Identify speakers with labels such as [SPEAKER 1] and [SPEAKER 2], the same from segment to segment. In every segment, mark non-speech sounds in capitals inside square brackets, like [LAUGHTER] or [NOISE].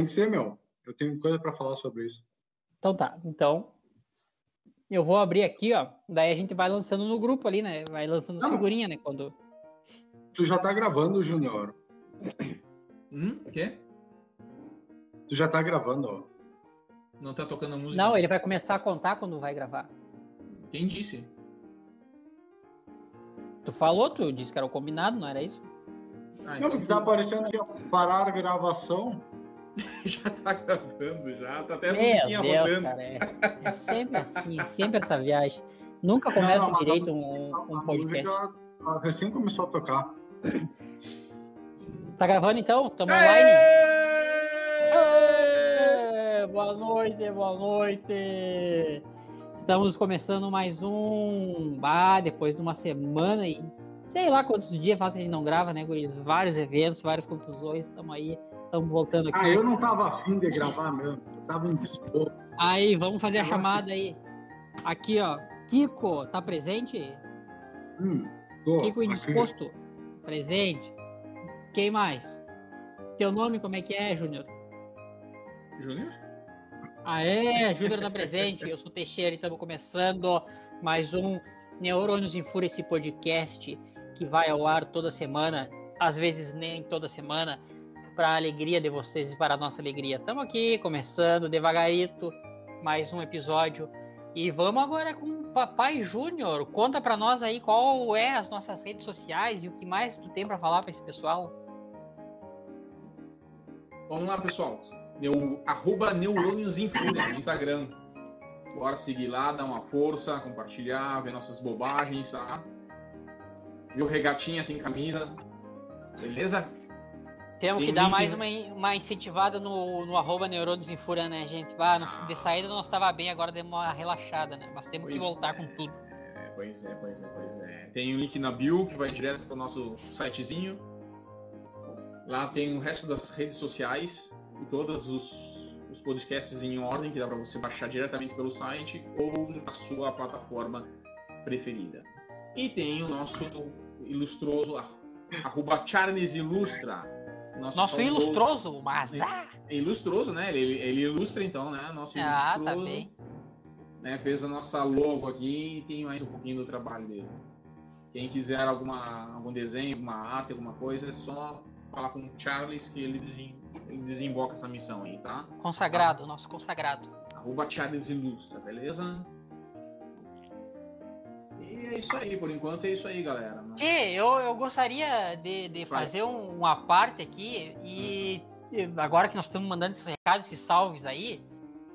[SPEAKER 1] Tem que ser, meu. Eu tenho coisa para falar sobre isso.
[SPEAKER 2] Então tá. Então, eu vou abrir aqui, ó. Daí a gente vai lançando no grupo ali, né? Vai lançando Não. figurinha, né? Quando.
[SPEAKER 1] Tu já tá gravando, Júnior? [CLEARS THROAT]
[SPEAKER 3] Hum? Quê?
[SPEAKER 1] Tu já tá gravando, ó.
[SPEAKER 3] Não tá tocando a música?
[SPEAKER 2] Não, ele vai começar a contar quando vai gravar.
[SPEAKER 3] Quem disse?
[SPEAKER 2] Tu falou, tu disse que era o combinado, não era isso?
[SPEAKER 1] Ah, então não, porque tá aparecendo aqui, parar a gravação. [LAUGHS]
[SPEAKER 3] já tá gravando, já. Tá até a
[SPEAKER 2] musiquinha Deus, rodando. Cara, é, é, sempre assim, é sempre essa viagem. Nunca começa não, não, direito um, um podcast.
[SPEAKER 1] Música, recém começou a tocar.
[SPEAKER 2] Tá gravando então? Tamo online? Aê! Boa noite, boa noite. Estamos começando mais um. Ah, depois de uma semana e sei lá quantos dias faz que a gente não grava, né, Guris? Vários eventos, várias confusões. Estamos aí Estamos voltando aqui.
[SPEAKER 1] Ah, eu não tava afim de gravar mesmo. Eu tava indisposto.
[SPEAKER 2] Aí, vamos fazer a chamada aí. Aqui, ó. Kiko, tá presente?
[SPEAKER 1] Hum, tô,
[SPEAKER 2] Kiko indisposto? Aqui. Presente. Quem mais? Teu nome como é que é, Júnior?
[SPEAKER 3] Júnior?
[SPEAKER 2] Ah, é, Júnior tá presente. Eu sou Teixeira e estamos começando mais um Neurônios em Fúria, esse podcast que vai ao ar toda semana, às vezes nem toda semana, para a alegria de vocês e para a nossa alegria. Estamos aqui começando devagarito mais um episódio e vamos agora com o Papai Júnior. Conta para nós aí qual é as nossas redes sociais e o que mais tu tem para falar para esse pessoal.
[SPEAKER 3] Vamos lá, pessoal. Neu, arroba no Instagram. Bora seguir lá, dar uma força, compartilhar, ver nossas bobagens, tá? Viu regatinha sem camisa. Beleza?
[SPEAKER 2] Temos que dar mais uma, uma incentivada no, no arroba Neurônios em Fúria, né, gente? Ah. De saída não estava bem, agora deu uma relaxada, né? Mas temos pois que voltar é, com tudo.
[SPEAKER 3] É, pois é, pois é, pois é. Tem o um link na bio que vai direto para o nosso sitezinho. Lá tem o resto das redes sociais e todos os, os podcasts em ordem que dá para você baixar diretamente pelo site ou na sua plataforma preferida. E tem o nosso ilustroso arroba Charles Ilustra
[SPEAKER 2] nosso, Nosso ilustroso, mas
[SPEAKER 3] ah. É ilustroso, né? Ele, ele ilustra então, né? Nosso ah,
[SPEAKER 2] tá bem.
[SPEAKER 3] Né? Fez a nossa logo aqui e tem mais um pouquinho do trabalho dele. Quem quiser alguma, algum desenho, alguma arte, alguma coisa, é só falar com o Charles que ele, desen, ele desemboca essa missão aí, tá?
[SPEAKER 2] Consagrado, tá? nosso consagrado.
[SPEAKER 3] Arroba Charles Ilustra, beleza? É isso aí, por enquanto é isso aí, galera.
[SPEAKER 2] Tchê, eu, eu gostaria de, de fazer um, uma parte aqui e agora que nós estamos mandando esses recados, esses salves aí,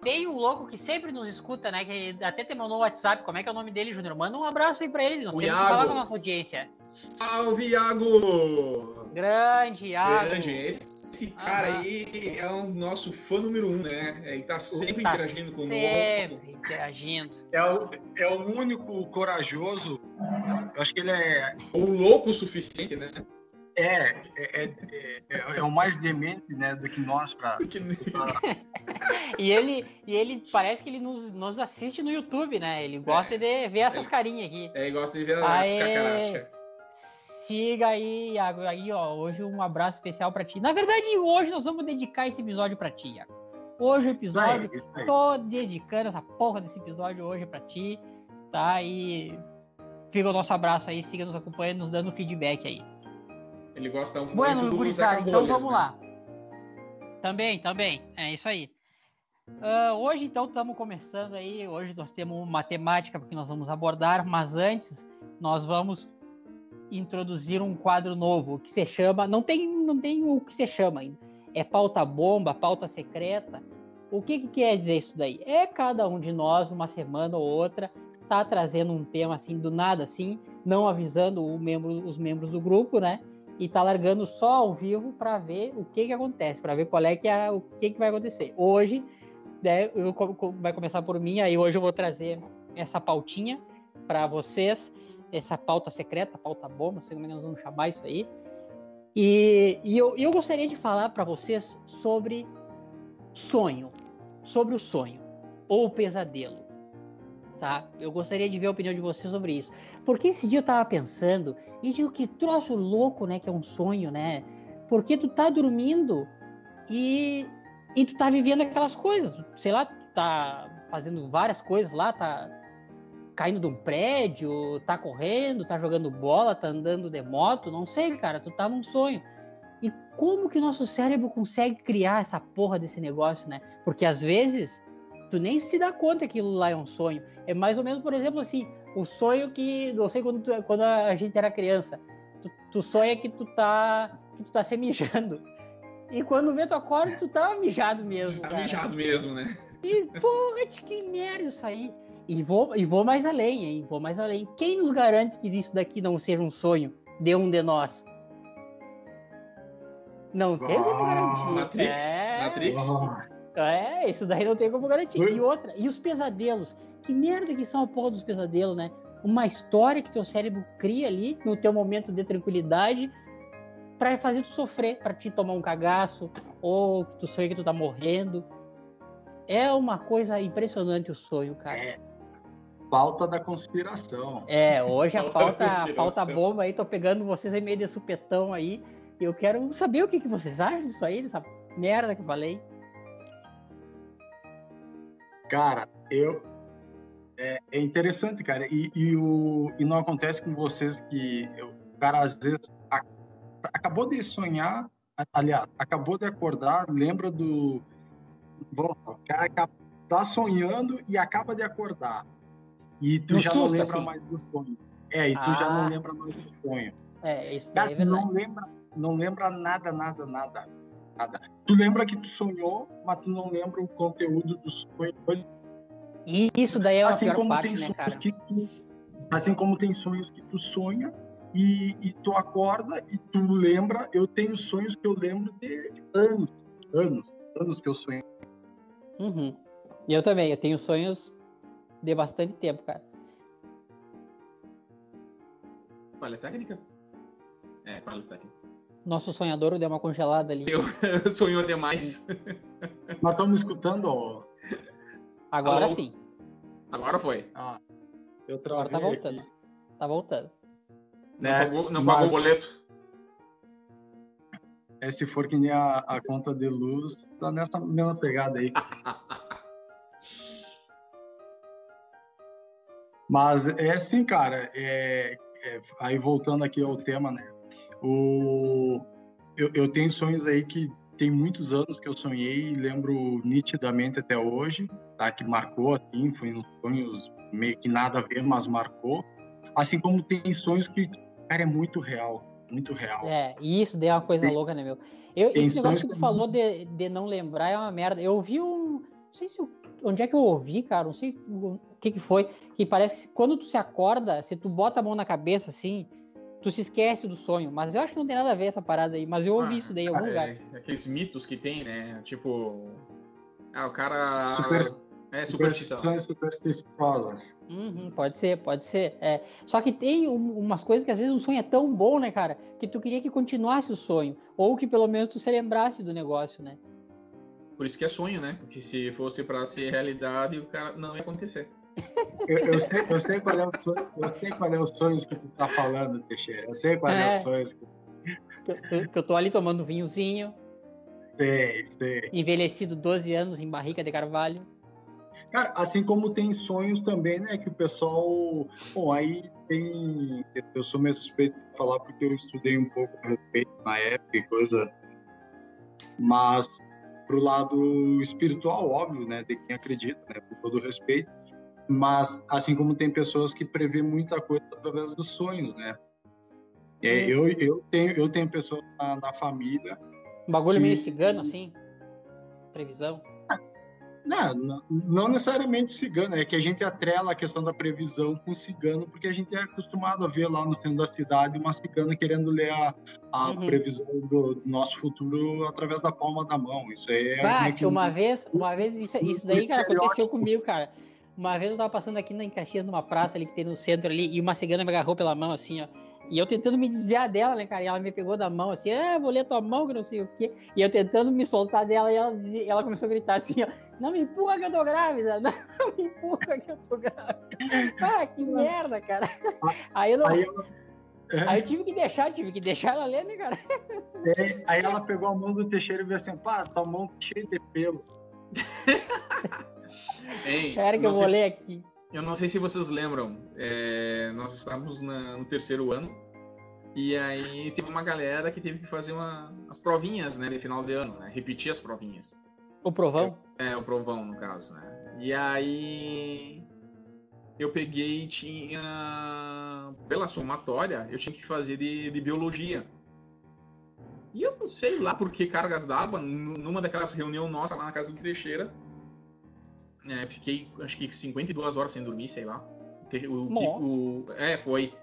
[SPEAKER 2] tem um louco que sempre nos escuta, né? Que até te mandou no WhatsApp. Como é que é o nome dele, Júnior? Manda um abraço aí pra ele. Nós o temos Iago. que falar com a nossa audiência.
[SPEAKER 3] Salve, Iago!
[SPEAKER 2] Grande, Iago!
[SPEAKER 3] Grande. Esse cara aí é o nosso fã número um, né? Ele tá sempre tá interagindo conosco.
[SPEAKER 2] Sempre interagindo.
[SPEAKER 1] É o, é o único corajoso. Eu acho que ele é.
[SPEAKER 3] O louco o suficiente, né?
[SPEAKER 1] É, é, é, é, é, o mais demente, né, do que nós para. [LAUGHS]
[SPEAKER 2] e ele e ele parece que ele nos, nos assiste no YouTube, né? Ele gosta é, de ver essas carinhas aqui.
[SPEAKER 3] É, ele gosta de ver as cacarachas.
[SPEAKER 2] Siga aí, Iago. Aí, ó, hoje um abraço especial para ti. Na verdade, hoje nós vamos dedicar esse episódio para ti, Iago. Hoje o episódio, isso aí, isso aí. tô dedicando essa porra desse episódio hoje para ti, tá? E fica o nosso abraço aí, siga nos acompanhando, nos dando feedback aí.
[SPEAKER 3] Ele gosta
[SPEAKER 2] muito bueno, do Zeca então vamos né? lá. Também, também. É isso aí. Uh, hoje, então, estamos começando aí. Hoje nós temos uma temática que nós vamos abordar, mas antes nós vamos introduzir um quadro novo que se chama. Não tem, não tem o que se chama ainda. É pauta bomba, pauta secreta. O que, que quer dizer isso daí? É cada um de nós, uma semana ou outra, tá trazendo um tema assim do nada, assim, não avisando membro, os membros do grupo, né? e tá largando só ao vivo para ver o que que acontece, para ver qual é que é o que que vai acontecer. Hoje, né, eu, vai começar por mim, aí hoje eu vou trazer essa pautinha para vocês, essa pauta secreta, pauta bomba, não sei como é que nós vamos chamar isso aí. E, e eu, eu gostaria de falar para vocês sobre sonho, sobre o sonho ou pesadelo tá? Eu gostaria de ver a opinião de vocês sobre isso. Porque esse dia eu tava pensando, e digo que troço louco, né? Que é um sonho, né? Porque tu tá dormindo e E tu tá vivendo aquelas coisas, sei lá, tá fazendo várias coisas lá, tá caindo de um prédio, tá correndo, tá jogando bola, tá andando de moto, não sei, cara, tu tá num sonho. E como que o nosso cérebro consegue criar essa porra desse negócio, né? Porque às vezes tu nem se dá conta que aquilo lá é um sonho. É mais ou menos, por exemplo, assim, o sonho que, não sei quando, tu, quando a gente era criança, tu, tu sonha que tu tá que tu tá se mijando. E quando vê tu acorda, tu tá mijado mesmo.
[SPEAKER 3] Tá
[SPEAKER 2] cara.
[SPEAKER 3] mijado mesmo, né?
[SPEAKER 2] E, porra, que merda isso aí. E vou, e vou mais além, hein? Vou mais além. Quem nos garante que isso daqui não seja um sonho de um de nós? Não tem como garantir.
[SPEAKER 3] Matrix.
[SPEAKER 2] É,
[SPEAKER 3] Matrix.
[SPEAKER 2] é, isso daí não tem como garantir. E outra, e os pesadelos? Que merda que são a porra dos pesadelos, né? Uma história que teu cérebro cria ali no teu momento de tranquilidade para fazer tu sofrer, para te tomar um cagaço, ou que tu sonha que tu tá morrendo. É uma coisa impressionante o sonho, cara.
[SPEAKER 1] É. Falta da conspiração.
[SPEAKER 2] É, hoje a
[SPEAKER 3] Falta
[SPEAKER 2] pauta, a
[SPEAKER 3] conspiração.
[SPEAKER 2] pauta bomba aí, tô pegando vocês aí meio de supetão aí. Eu quero saber o que, que vocês acham disso aí, dessa merda que eu falei.
[SPEAKER 1] Cara, eu. É, é interessante, cara. E, e, o, e não acontece com vocês que eu- o cara às vezes a- acabou de sonhar, aliás, acabou de acordar, lembra do. Bom, o cara tá sonhando e acaba de acordar. E tu
[SPEAKER 2] No
[SPEAKER 1] já
[SPEAKER 2] susto,
[SPEAKER 1] não lembra
[SPEAKER 2] assim.
[SPEAKER 1] mais do sonho. É, e tu já
[SPEAKER 2] Ah.
[SPEAKER 1] não lembra mais do sonho.
[SPEAKER 2] É, isso daí
[SPEAKER 1] Cara,
[SPEAKER 2] é
[SPEAKER 1] não
[SPEAKER 2] verdade.
[SPEAKER 1] lembra, não lembra nada, nada, nada, nada. Tu lembra que tu sonhou, mas tu não lembra o conteúdo do sonho.
[SPEAKER 2] E isso daí é a
[SPEAKER 1] assim
[SPEAKER 2] pior
[SPEAKER 1] como
[SPEAKER 2] parte,
[SPEAKER 1] tem
[SPEAKER 2] né,
[SPEAKER 1] sonhos
[SPEAKER 2] cara?
[SPEAKER 1] que tu, assim como tem sonhos que tu sonha e, e tu acorda e tu lembra. Eu tenho sonhos que eu lembro de anos, anos, anos que eu sonho.
[SPEAKER 2] Uhum. E eu também, eu tenho sonhos de bastante tempo, cara.
[SPEAKER 3] Falha técnica? É, falha técnica.
[SPEAKER 2] Nosso sonhador deu uma congelada ali. [LAUGHS]
[SPEAKER 3] Sonhou demais.
[SPEAKER 1] Nós estamos escutando, ó.
[SPEAKER 2] Agora
[SPEAKER 3] Alô?
[SPEAKER 2] sim,
[SPEAKER 3] Agora foi.
[SPEAKER 1] Ah, eu
[SPEAKER 2] agora tá voltando.
[SPEAKER 1] aqui,
[SPEAKER 2] Tá voltando.
[SPEAKER 3] Não
[SPEAKER 1] né?
[SPEAKER 3] pagou, não
[SPEAKER 1] Mas-
[SPEAKER 3] pagou o boleto.
[SPEAKER 1] É, se for que nem a, a conta de luz, tá nessa mesma pegada aí. [LAUGHS] Mas é assim, cara. é- é, aí voltando aqui ao tema, né? O, eu, eu tenho sonhos aí que tem muitos anos que eu sonhei e lembro nitidamente até hoje, tá? Que marcou, assim, foi uns sonhos meio que nada a ver, mas marcou. Assim como tem sonhos que, cara, é muito real, muito real.
[SPEAKER 2] É, e isso daí é uma coisa
[SPEAKER 1] Tem-
[SPEAKER 2] louca, né, meu? Eu, esse negócio que tu
[SPEAKER 1] que-
[SPEAKER 2] falou de, de não lembrar é uma merda. Eu ouvi um. Não sei se onde é que eu ouvi, cara. Não sei que, que foi. Que parece que quando tu se acorda, se tu bota a mão na cabeça assim, tu se esquece do sonho. Mas eu acho que não tem nada a ver essa parada aí. Mas eu ouvi
[SPEAKER 3] Ah,
[SPEAKER 2] isso daí em algum lugar.
[SPEAKER 3] É, aqueles mitos que tem, né? Tipo. Ah, o cara.
[SPEAKER 1] Super-
[SPEAKER 3] É superstição.
[SPEAKER 1] Superstições supersticiosas.
[SPEAKER 2] Uhum, pode ser, pode ser. É. Só que tem um- umas coisas que às vezes um sonho é tão bom, né, cara? Que tu queria que continuasse o sonho. Ou que pelo menos tu se lembrasse do negócio, né?
[SPEAKER 3] Por isso que é sonho, né? Porque se fosse pra ser realidade, o cara não ia acontecer.
[SPEAKER 1] Eu, eu sei, eu sei qual é o sonho, eu sei qual é os sonhos que tu tá falando, Teixeira. Eu sei qual é,
[SPEAKER 2] É.
[SPEAKER 1] os sonhos que
[SPEAKER 2] Que eu, que eu tô ali tomando um vinhozinho,
[SPEAKER 1] sei, sei.
[SPEAKER 2] envelhecido 12 anos em barrica de carvalho.
[SPEAKER 1] Cara, assim como tem sonhos também, né, que o pessoal, bom, aí tem, eu sou meio suspeito de falar porque eu estudei um pouco a respeito na época e coisa, mas pro lado espiritual, óbvio, né, de quem acredita, né, com todo respeito, mas assim como tem pessoas que prevê muita coisa através dos sonhos, né. É,
[SPEAKER 2] Hum.
[SPEAKER 1] eu, eu, tenho, eu tenho pessoas na, na família
[SPEAKER 2] Um bagulho meio
[SPEAKER 1] E-
[SPEAKER 2] cigano, assim. Previsão.
[SPEAKER 1] Não, não, não necessariamente cigano, é que a gente atrela a questão da previsão com cigano, porque a gente é acostumado a ver lá no centro da cidade uma cigana querendo ler a, a
[SPEAKER 2] Uhum.
[SPEAKER 1] previsão do, do nosso futuro através da palma da mão. Isso aí é. Meio
[SPEAKER 2] tio,
[SPEAKER 1] que-
[SPEAKER 2] uma vez, uma vez, isso, isso daí, cara, aconteceu comigo, cara. Uma vez eu tava passando aqui na em Caxias, numa praça ali que tem no centro ali, e uma cigana me agarrou pela mão, assim, ó. E eu tentando me desviar dela, né, cara? E ela me pegou da mão, assim, ah, vou ler tua mão, que não sei o quê. E eu tentando me soltar dela, e ela, dizia- ela começou a gritar assim, ó, não me empurra que eu tô grávida, [LAUGHS] não me empurra que eu tô grávida. Ah, que merda, cara. Aí eu não,
[SPEAKER 1] Aí ela,
[SPEAKER 2] É. Aí eu tive que deixar, tive que deixar ela ler, né, cara?
[SPEAKER 1] É, aí ela pegou a mão do Teixeira e viu assim, pá, tua mão cheia de pelo. [LAUGHS]
[SPEAKER 2] Ei, Espera que eu vou ler aqui.
[SPEAKER 3] Eu não sei se vocês lembram, é, nós estávamos na, no terceiro ano e aí teve uma galera que teve que fazer uma, as provinhas, né, de final de ano, né, repetir as provinhas.
[SPEAKER 2] O provão?
[SPEAKER 3] É, o provão, no caso, né. E aí eu peguei e tinha, pela somatória, eu tinha que fazer de, de biologia. E eu não sei lá por que cargas d'água, numa daquelas reuniões nossas lá na casa do Teixeira, é, fiquei acho que 52 horas sem dormir, sei lá. O, o, é, foi.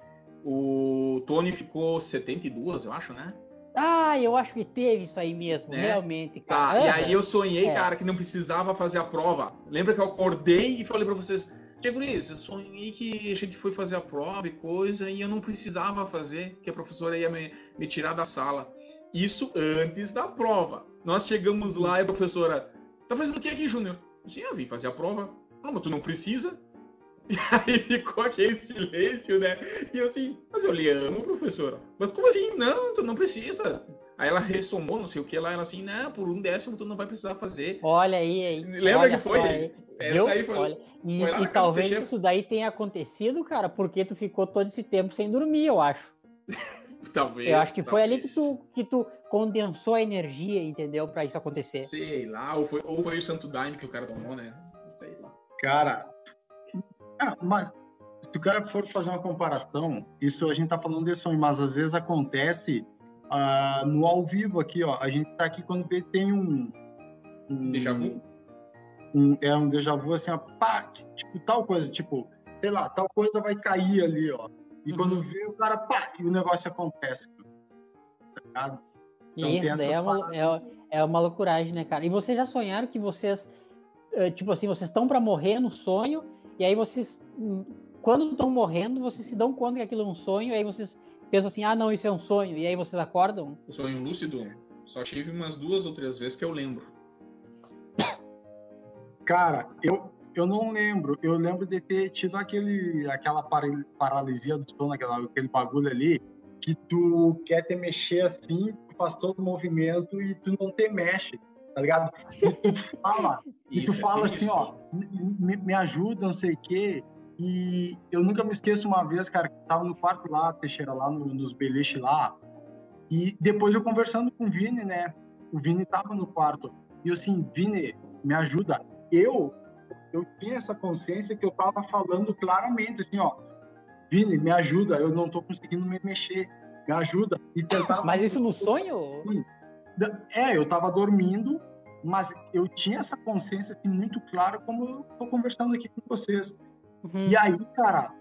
[SPEAKER 3] O Tony ficou 72, eu acho, né?
[SPEAKER 2] Ah, eu acho que teve isso aí mesmo, é? realmente,
[SPEAKER 3] tá, cara. Tá, e aí eu sonhei, é. cara, que não precisava fazer a prova. Lembra que eu acordei e falei pra vocês, Diego eu sonhei que a gente foi fazer a prova e coisa, e eu não precisava fazer, que a professora ia me, me tirar da sala. Isso antes da prova. Nós chegamos lá e a professora, tá fazendo o que aqui, Júnior? Sim, eu vim fazer a prova. Ah, mas tu não precisa? [LAUGHS] E aí ficou aquele silêncio, né? E eu assim, mas eu lhe amo, professora. Mas como assim? Não, tu não precisa. Aí ela ressomou, não sei o que, ela era assim, né? Por um décimo tu não vai precisar fazer.
[SPEAKER 2] Olha aí, aí.
[SPEAKER 3] Lembra que foi? Aí.
[SPEAKER 2] Essa aí foi. Olha. E, foi e talvez isso daí tenha acontecido, cara, porque tu ficou todo esse tempo sem dormir, eu acho. [LAUGHS] [LAUGHS]
[SPEAKER 3] talvez.
[SPEAKER 2] Eu acho que
[SPEAKER 3] talvez.
[SPEAKER 2] foi ali que tu, que tu condensou a energia, entendeu? Para isso acontecer.
[SPEAKER 3] Sei lá, ou foi, ou foi o Santo Daime que o cara tomou, né? Sei lá.
[SPEAKER 1] Cara, ah, mas se o cara for fazer uma comparação, isso a gente tá falando de sonho, mas às vezes acontece uh, no ao vivo aqui, ó. A gente tá aqui quando tem um.
[SPEAKER 3] um déjà vu?
[SPEAKER 1] Um, é um déjà vu assim, ó, pá, tipo, tal coisa, tipo, sei lá, tal coisa vai cair ali, ó. E uhum. quando vê, o cara, pá, e o negócio acontece. Tá
[SPEAKER 2] ligado? Então, Isso, daí é uma, é, é uma loucuragem, né, cara? E vocês já sonharam que vocês, eh, tipo assim, vocês estão para morrer no sonho, e aí vocês, hum, quando estão morrendo, vocês se dão conta que aquilo é um sonho, e aí vocês pensam assim, ah, não, isso é um sonho, e aí vocês acordam?
[SPEAKER 3] O sonho lúcido, só tive umas duas ou três vezes que eu lembro.
[SPEAKER 1] Cara, eu, eu não lembro. Eu lembro de ter tido aquele, aquela paralisia do sono, aquela, aquele bagulho ali, que tu quer te mexer assim, tu faz todo o movimento e tu não te mexe, tá ligado? E tu fala, e tu é fala assim, ó, me, me ajuda, não sei o quê. E eu nunca me esqueço uma vez, cara, que tava no quarto lá, Teixeira, lá no, nos beliches lá. E depois eu conversando com o Vini, né? O Vini tava no quarto. E eu assim, Vini, me ajuda. Eu eu tinha essa consciência que eu tava falando claramente, assim, ó, Vini, me ajuda, eu não tô conseguindo me mexer, me ajuda. E tentava...
[SPEAKER 2] Mas isso no sonho?
[SPEAKER 1] É, eu tava dormindo, mas eu tinha essa consciência assim, muito clara como eu tô conversando aqui com vocês. Uhum. E aí, cara,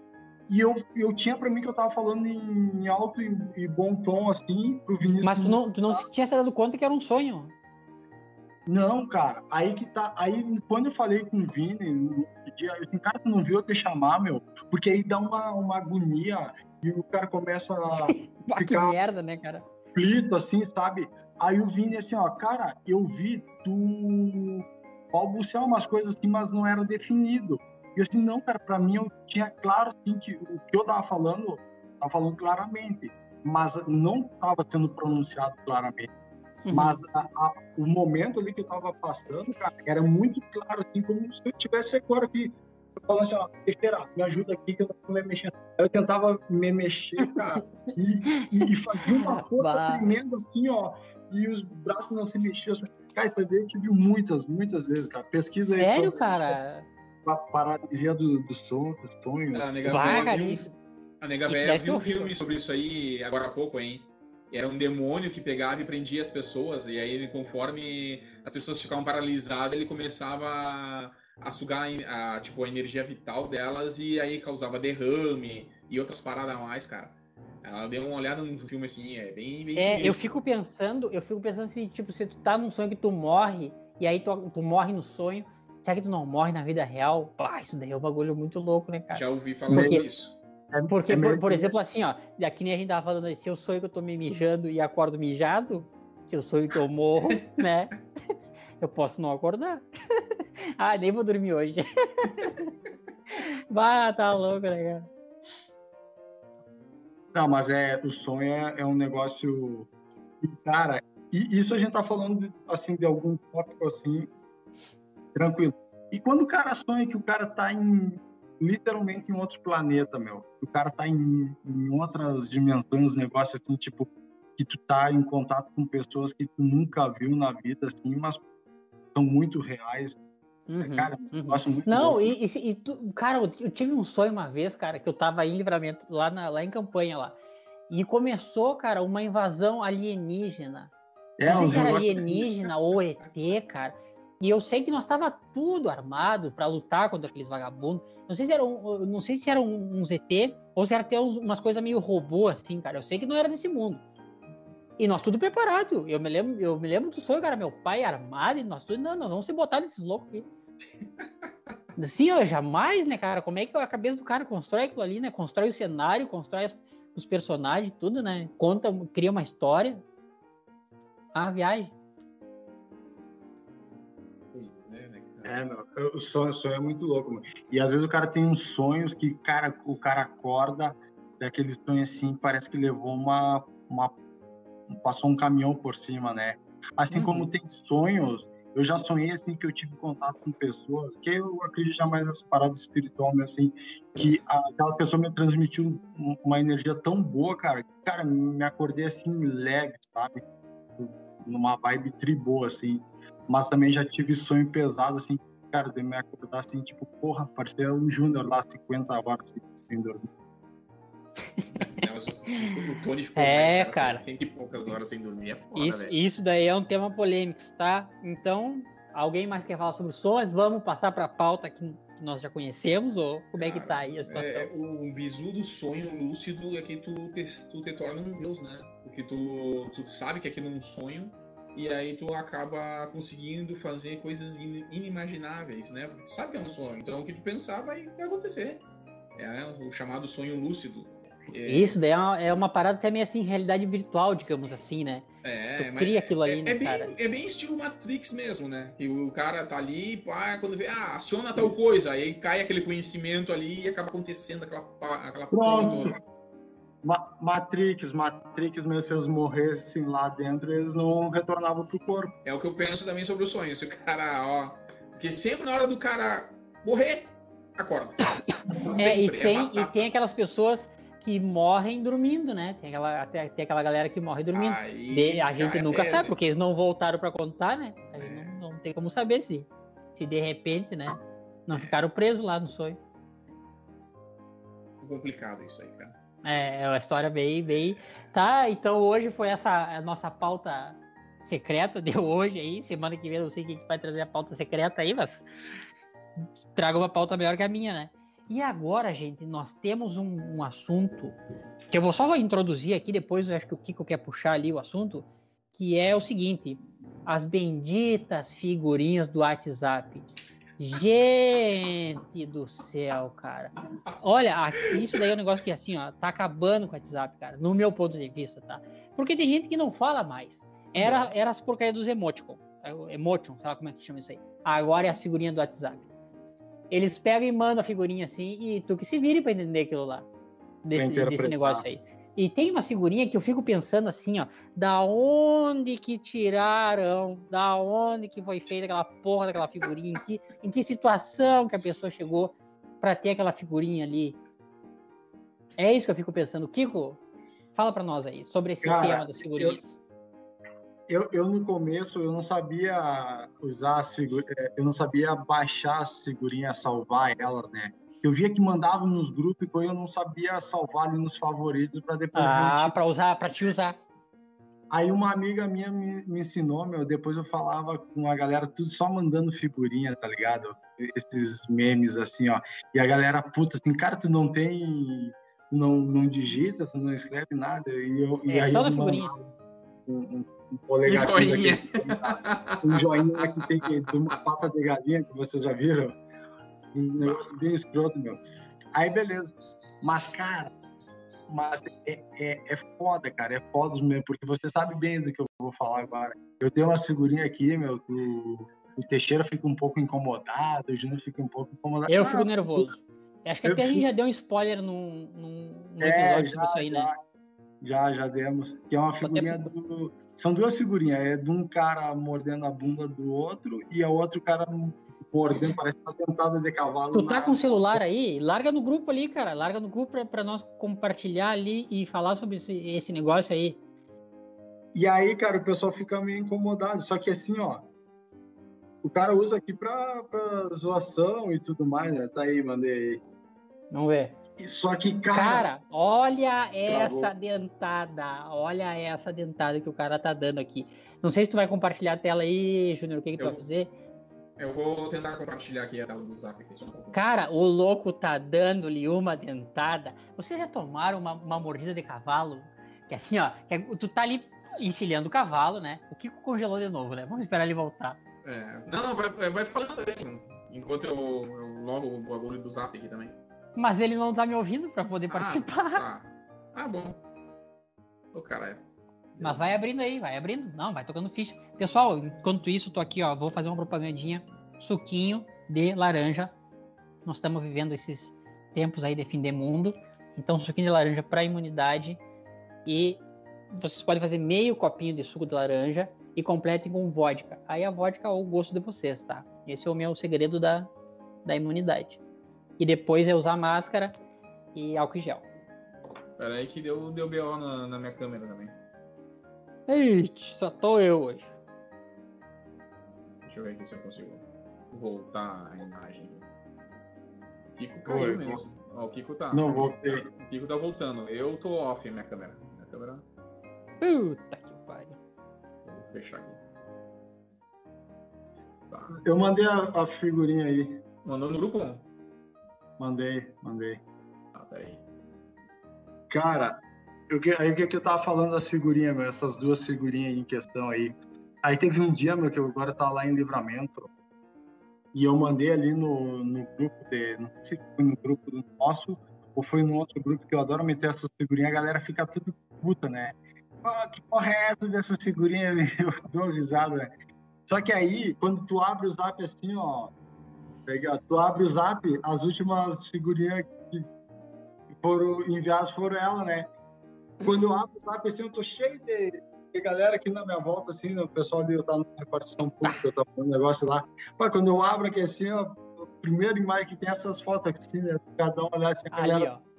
[SPEAKER 1] e eu, eu tinha para mim que eu tava falando em alto e, e, bom tom, assim, pro Vinícius.
[SPEAKER 2] Mas tu não, tu não tinha se dado conta que era um sonho?
[SPEAKER 1] Não, cara, aí que tá. Aí quando eu falei com o Vini dia, eu disse, cara, tu não viu eu te chamar, meu? Porque aí dá uma, uma agonia e o cara começa a. [LAUGHS]
[SPEAKER 2] ficar que merda, né, cara?
[SPEAKER 1] Plito, assim, sabe? Aí o Vini, assim, ó, cara, eu vi tu balbuciar umas coisas assim, mas não era definido. E eu assim, não, cara, pra mim eu tinha claro, assim, que o que eu tava falando, tava falando claramente, mas não tava sendo pronunciado claramente. Uhum. Mas a, a, o momento ali que eu tava passando, cara, era muito claro, assim, como se eu tivesse agora aqui. Falando assim, ó, espera, me ajuda aqui que eu não tô me mexendo. Eu tentava me mexer, cara, e, e, e fazia uma [LAUGHS] força tremenda, assim, ó, e os braços não se mexiam. Assim. Cara, isso aí eu tive muitas, muitas vezes, cara. Pesquisa
[SPEAKER 2] aí. Sério, cara?
[SPEAKER 1] A paralisia do, do som, do sonho.
[SPEAKER 3] Ah, a Nega Véia a Nega Véia viu um filme sobre isso aí agora há pouco, hein? Era um demônio que pegava e prendia as pessoas, e aí conforme as pessoas ficavam paralisadas, ele começava a, a sugar a, tipo, a energia vital delas e aí causava derrame e outras paradas a mais, cara. Ela deu uma olhada no filme assim, é bem, bem
[SPEAKER 2] É, eu fico pensando, eu fico pensando assim, tipo, se tu tá num sonho que tu morre, e aí tu, tu morre no sonho, será que tu não morre na vida real? Pá, isso daí é um bagulho muito louco, né, cara?
[SPEAKER 3] Já ouvi falar Porque... sobre isso.
[SPEAKER 2] É, Porque, é por, por, exemplo, assim, ó, aqui nem a gente tava falando aí, se eu sonho que eu tô me mijando e acordo mijado, se eu sonho que eu morro, [LAUGHS] né? Eu posso não acordar. [LAUGHS] ah, nem vou dormir hoje. [LAUGHS] Vai, tá louco, né, cara?
[SPEAKER 1] Não, mas é, o sonho é, é um negócio. Cara, e isso a gente tá falando de, assim, de algum tópico assim, tranquilo. E quando o cara sonha que o cara tá em literalmente em outro planeta, meu. O cara tá em, em outras dimensões, negócio assim, tipo, que tu tá em contato com pessoas que tu nunca viu na vida, assim, mas são muito reais.
[SPEAKER 2] Uhum, cara, uhum. gosto muito Não, e, e, e tu, cara, eu tive um sonho uma vez, cara, que eu tava em livramento, lá, na, lá em campanha lá. E começou, cara, uma invasão alienígena. É, não sei se era alienígena ou ET, cara. E eu sei que nós estava tudo armado para lutar contra aqueles vagabundos. Não sei se era um, não sei se era um, ZT ou se era até umas coisas meio robô assim, cara. Eu sei que não era desse mundo. E nós tudo preparado. Eu me lembro, eu me lembro do sonho, cara, meu pai armado e nós tudo, não, nós vamos se botar nesses loucos aqui. [LAUGHS] Sim, jamais, né, cara? Como é que a cabeça do cara constrói aquilo ali, né? Constrói o cenário, constrói as, os personagens, tudo, né? Conta, cria uma história. Ah, viagem.
[SPEAKER 1] É, meu, o sonho, sonho é muito louco, meu. E às vezes o cara tem uns sonhos que, cara, o cara acorda daquele sonho assim, parece que levou uma, uma passou um caminhão por cima, né? Assim uhum. como tem sonhos, eu já sonhei assim que eu tive contato com pessoas que eu acredito jamais nessa parada espiritual, mas assim, que aquela pessoa me transmitiu uma energia tão boa, cara, que, cara, me acordei assim leve, sabe? Numa vibe tribô, assim. Mas também já tive sonho pesado, assim, cara, de me acordar assim, tipo, porra, parecia um Júnior lá, 50 horas assim, sem dormir.
[SPEAKER 3] o Tony ficou é, cara, tem que poucas horas sem dormir, é foda,
[SPEAKER 2] isso, isso daí é um tema polêmico, tá? Então, alguém mais quer falar sobre sonhos? Vamos passar para a pauta que, que, nós já conhecemos ou como cara, é que tá aí a situação? É,
[SPEAKER 3] o bizu do sonho lúcido é que tu te, tu te torna um deus, né? Porque tu, tu sabe que aquilo é um sonho e aí tu acaba conseguindo fazer coisas inimagináveis, né? Sabe que é um sonho, então o que tu pensar vai, acontecer. É o chamado sonho lúcido.
[SPEAKER 2] É... Isso daí é uma, é uma, parada até meio assim, realidade virtual, digamos assim, né?
[SPEAKER 3] É,
[SPEAKER 2] tu cria aquilo
[SPEAKER 3] ali,
[SPEAKER 2] é, né,
[SPEAKER 3] é, bem, cara? é bem estilo Matrix mesmo, né? Que o cara tá ali, pá, quando vê, ah, aciona tal coisa, aí cai aquele conhecimento ali e acaba acontecendo aquela, aquela
[SPEAKER 1] Pronto. Ma Matrix, Matrix, mesmo se eles morressem lá dentro, eles não retornavam pro corpo.
[SPEAKER 3] É o que eu penso também sobre o sonho. Se o cara, ó. Porque sempre na hora do cara morrer, acorda. [LAUGHS]
[SPEAKER 2] é, e tem, e tem aquelas pessoas que morrem dormindo, né? Tem aquela, tem, tem aquela galera que morre dormindo. Aí, de, a gente nunca é sabe, porque eles não voltaram para contar, né? A gente é. não, não, tem como saber se, se de repente, né? Não ficaram presos lá no sonho.
[SPEAKER 3] Complicado isso aí, cara.
[SPEAKER 2] É, é a história bem, bem. Tá, então hoje foi essa a nossa pauta secreta de hoje aí. Semana que vem eu não sei quem vai trazer a pauta secreta aí, mas traga uma pauta melhor que a minha, né? E agora, gente, nós temos um, um assunto que eu vou só introduzir aqui, depois eu acho que o Kiko quer puxar ali o assunto, que é o seguinte: as benditas figurinhas do WhatsApp. Gente do céu, cara. Olha, isso daí é um negócio que assim, ó, tá acabando com o WhatsApp, cara, no meu ponto de vista, tá? Porque tem gente que não fala mais. Era, era as porcarias dos emoticon. Emotion, sabe como é que chama isso aí? Agora é a figurinha do WhatsApp. Eles pegam e mandam a figurinha assim, e tu que se vire para entender aquilo lá. Desse, desse negócio aí. E tem uma figurinha que eu fico pensando assim, ó, da onde que tiraram, da onde que foi feita aquela porra daquela figurinha, em que, em que situação que a pessoa chegou para ter aquela figurinha ali. É isso que eu fico pensando. Kiko, fala para nós aí sobre esse Cara, tema das figurinhas.
[SPEAKER 1] Eu, eu, eu, no começo eu não sabia usar figurinhas, é, eu não sabia baixar as figurinhas, salvar elas, né? Eu via que mandavam nos grupos e eu não sabia salvar ali nos favoritos para depois.
[SPEAKER 2] Ah, para usar, para te usar.
[SPEAKER 1] Aí uma amiga minha me, me, ensinou, meu, depois eu falava com a galera tudo só mandando figurinha, tá ligado? Esses memes assim, ó. E a galera puta assim, cara, tu não tem, tu não, não digita, tu não escreve nada. E eu,
[SPEAKER 2] é,
[SPEAKER 1] e
[SPEAKER 2] só da figurinha.
[SPEAKER 1] Um, um, um polegar. Um joinha. um joinha que tem que, tem uma pata de galinha que vocês já viram. Um negócio bem escroto, meu. Aí, beleza. Mas, cara, mas é, é, é foda, cara. É foda mesmo, porque você sabe bem do que eu vou falar agora. Eu tenho uma figurinha aqui, meu, do. O Teixeira fica um pouco incomodado, o Júnior fica um pouco incomodado.
[SPEAKER 2] Eu ah, fico nervoso. Acho que até a gente já deu um spoiler num, num, num é, episódio já, sobre isso aí,
[SPEAKER 1] já,
[SPEAKER 2] né?
[SPEAKER 1] Já, já demos. Que é uma figurinha até... do. São duas figurinhas, é de um cara mordendo a bunda do outro e a outro cara mordendo, parece uma dentada de cavalo.
[SPEAKER 2] Tu tá na... com o celular aí? Larga no grupo ali, cara. Larga no grupo pra, pra nós compartilhar ali e falar sobre esse, esse negócio aí.
[SPEAKER 1] E aí, cara, o pessoal fica meio incomodado. Só que assim, ó, o cara usa aqui pra, pra zoação e tudo mais, né? Tá aí, mandei aí.
[SPEAKER 2] Vamos ver.
[SPEAKER 1] Só que, cara.
[SPEAKER 2] Cara, olha essa travou. dentada. Olha essa dentada que o cara tá dando aqui. Não sei se tu vai compartilhar a tela aí, Júnior. O que, que tu vai fazer?
[SPEAKER 3] Eu vou tentar compartilhar aqui a tela do zap aqui só um pouco.
[SPEAKER 2] Cara, o louco tá dando-lhe uma dentada. Vocês já tomaram uma, uma mordida de cavalo? Que assim, ó, que é, tu tá ali enfilhando o cavalo, né? O Kiko congelou de novo, né? Vamos esperar ele voltar.
[SPEAKER 3] É. Não, vai, vai falando aí. Enquanto eu, eu logo o bagulho do zap aqui também.
[SPEAKER 2] Mas ele não tá me ouvindo para poder ah, participar.
[SPEAKER 3] Tá. Ah, bom. O cara é.
[SPEAKER 2] Mas vai abrindo aí, vai abrindo. Não, vai tocando ficha. Pessoal, enquanto isso, eu tô aqui, ó. Vou fazer uma propagandinha. Suquinho de laranja. Nós estamos vivendo esses tempos aí de fim de mundo. Então, suquinho de laranja para imunidade. E vocês podem fazer meio copinho de suco de laranja e completem com vodka. Aí a vodka é o gosto de vocês, tá? Esse é o meu segredo da, da imunidade. E depois é usar máscara e álcool gel.
[SPEAKER 3] Pera aí que deu, deu BO na, na minha câmera também.
[SPEAKER 2] Eita, só tô eu hoje.
[SPEAKER 3] Deixa eu ver aqui se eu consigo voltar a imagem. O Kiko caiu Oi, mesmo. Ó, o Kiko tá.
[SPEAKER 1] Não, voltei.
[SPEAKER 3] O Kiko tá voltando. Eu tô off minha câmera. Minha câmera.
[SPEAKER 2] Puta que pariu.
[SPEAKER 3] Vou fechar aqui.
[SPEAKER 1] Tá. Eu mandei a, a figurinha aí.
[SPEAKER 3] Mandou no grupo?
[SPEAKER 1] Mandei, mandei.
[SPEAKER 3] Ah, peraí.
[SPEAKER 1] Cara, eu, aí o que, que eu tava falando das figurinhas, meu, essas duas figurinhas em questão aí. Aí teve um dia, meu, que eu agora tava lá em livramento. E eu mandei ali no, no grupo de. Não sei se foi no grupo do nosso ou foi no outro grupo que eu adoro meter essas figurinhas, a galera fica tudo puta, né? Oh, que porra é essa dessas figurinhas? [LAUGHS] Eu dou risada, né? Só que aí, quando tu abre o zap assim, ó. Tu abre o zap, as últimas figurinhas que foram enviadas foram ela, né? Quando eu abro o zap assim, eu tô cheio de, de galera aqui na minha volta, assim, o pessoal de eu estar na repartição pública, eu tava um negócio lá. Mas quando eu abro aqui assim, ó, o primeiro imagem que tem essas fotos aqui, assim, né? Cada um olhar assim, a galera. ó.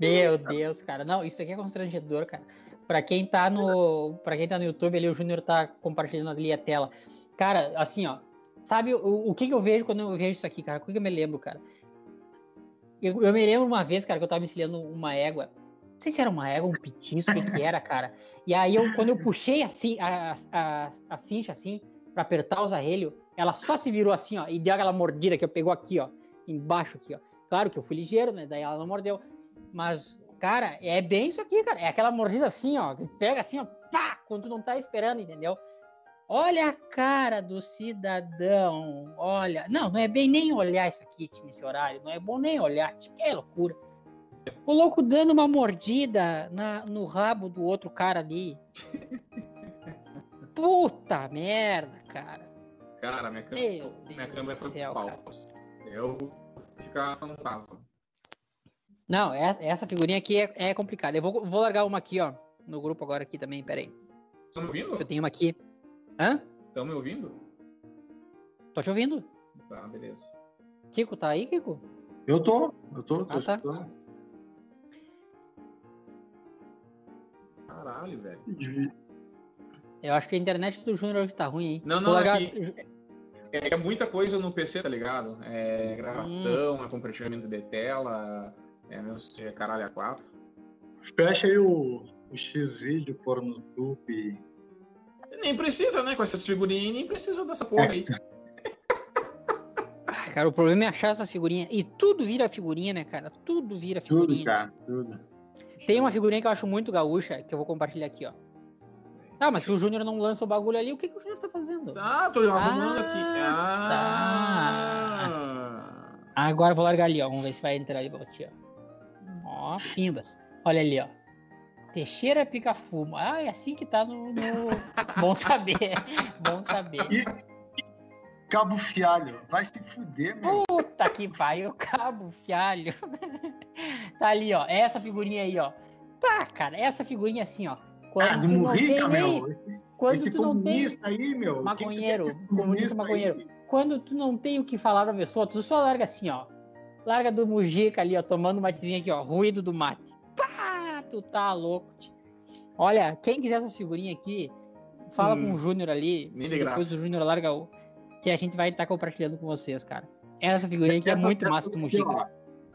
[SPEAKER 2] Meu Deus, cara. Não, isso aqui é constrangedor, cara. Para quem tá no, para quem tá no YouTube ali, o Júnior tá compartilhando ali a tela. Cara, assim, ó, sabe o, o que que eu vejo quando eu vejo isso aqui, cara? O que, que eu me lembro, cara? Eu, eu, me lembro uma vez, cara, que eu tava me ensinando uma égua. Não sei se era uma égua, um pitisco, o que, que [LAUGHS] era, cara. E aí, eu, quando eu puxei assim, a, a, a cincha, assim, pra apertar os arrelhos, ela só se virou assim, ó, e deu aquela mordida que eu pegou aqui, ó, embaixo aqui, ó. Claro que eu fui ligeiro, né? Daí ela não mordeu. Mas, cara, é bem isso aqui, cara. É aquela mordida assim, ó. Que pega assim, ó. Pá! Quando tu não tá esperando, entendeu? Olha a cara do cidadão. Olha. Não, não é bem nem olhar isso aqui nesse horário. Não é bom nem olhar. Que é loucura. O louco dando uma mordida na, no rabo do outro cara ali. [LAUGHS] Puta merda, cara.
[SPEAKER 3] Cara, minha, câmera, minha câmera foi céu, pau. Eu ficar fantasma.
[SPEAKER 2] Não, essa figurinha aqui é, é complicada. Eu vou, vou largar uma aqui, ó. No grupo agora aqui também, peraí.
[SPEAKER 3] Estão me ouvindo?
[SPEAKER 2] Eu tenho uma aqui. Hã?
[SPEAKER 3] Estão me ouvindo?
[SPEAKER 2] Tô te ouvindo.
[SPEAKER 3] Tá, beleza.
[SPEAKER 2] Kiko, tá aí, Kiko?
[SPEAKER 1] Eu tô, eu tô, tô
[SPEAKER 2] ah, tá.
[SPEAKER 3] Caralho, velho.
[SPEAKER 2] Eu acho que a internet do Júnior tá ruim, hein?
[SPEAKER 3] Não, não, largar... é, que, é, é, muita coisa no PC, tá ligado? É gravação, hum. é compartilhamento de tela, é, meu, é caralho a quatro.
[SPEAKER 1] Fecha aí o, o X-Vídeo por no YouTube.
[SPEAKER 3] Nem precisa, né? Com essas figurinhas, nem precisa dessa porra aí. [LAUGHS]
[SPEAKER 2] cara, o problema é achar essas figurinhas. E tudo vira figurinha, né, cara? Tudo vira figurinha.
[SPEAKER 1] Tudo, cara, tudo.
[SPEAKER 2] Tem uma figurinha que eu acho muito gaúcha, que eu vou compartilhar aqui, ó. Ah, mas se o Júnior não lança o bagulho ali, o que, que o Júnior tá fazendo?
[SPEAKER 3] Tá, tô arrumando ah, aqui.
[SPEAKER 2] Ah. Tá. Agora eu vou largar ali, ó. Vamos ver se vai entrar ali pra ti, ó. Ó, pimbas. Olha ali, ó. Teixeira pica fumo. Ah, é assim que tá no. no... [LAUGHS] Bom saber. Bom saber.
[SPEAKER 1] E, Cabo Fialho. Vai se fuder,
[SPEAKER 2] meu. Puta que pariu, Cabo Fialho. [LAUGHS] tá ali, ó. Essa figurinha aí, ó. Pá, cara, essa figurinha assim, ó.
[SPEAKER 1] Quando ah, do Murrica, meu.
[SPEAKER 2] Quando Esse tu não tem...
[SPEAKER 1] aí, meu.
[SPEAKER 2] Maconheiro, comunista maconheiro. Aí? Quando tu não tem o que falar pra pessoa, tu só larga assim, ó. Larga do Mujica ali, ó, tomando matezinha aqui, ó. Ruído do mate. Pá, tu tá louco. Tio. Olha, quem quiser essa figurinha aqui, fala hum, com o Júnior ali.
[SPEAKER 3] Nem de
[SPEAKER 2] depois
[SPEAKER 3] graça.
[SPEAKER 2] o Júnior larga o. Que a gente vai estar tá compartilhando com vocês, cara. Essa figurinha aqui é muito massa do Mujica.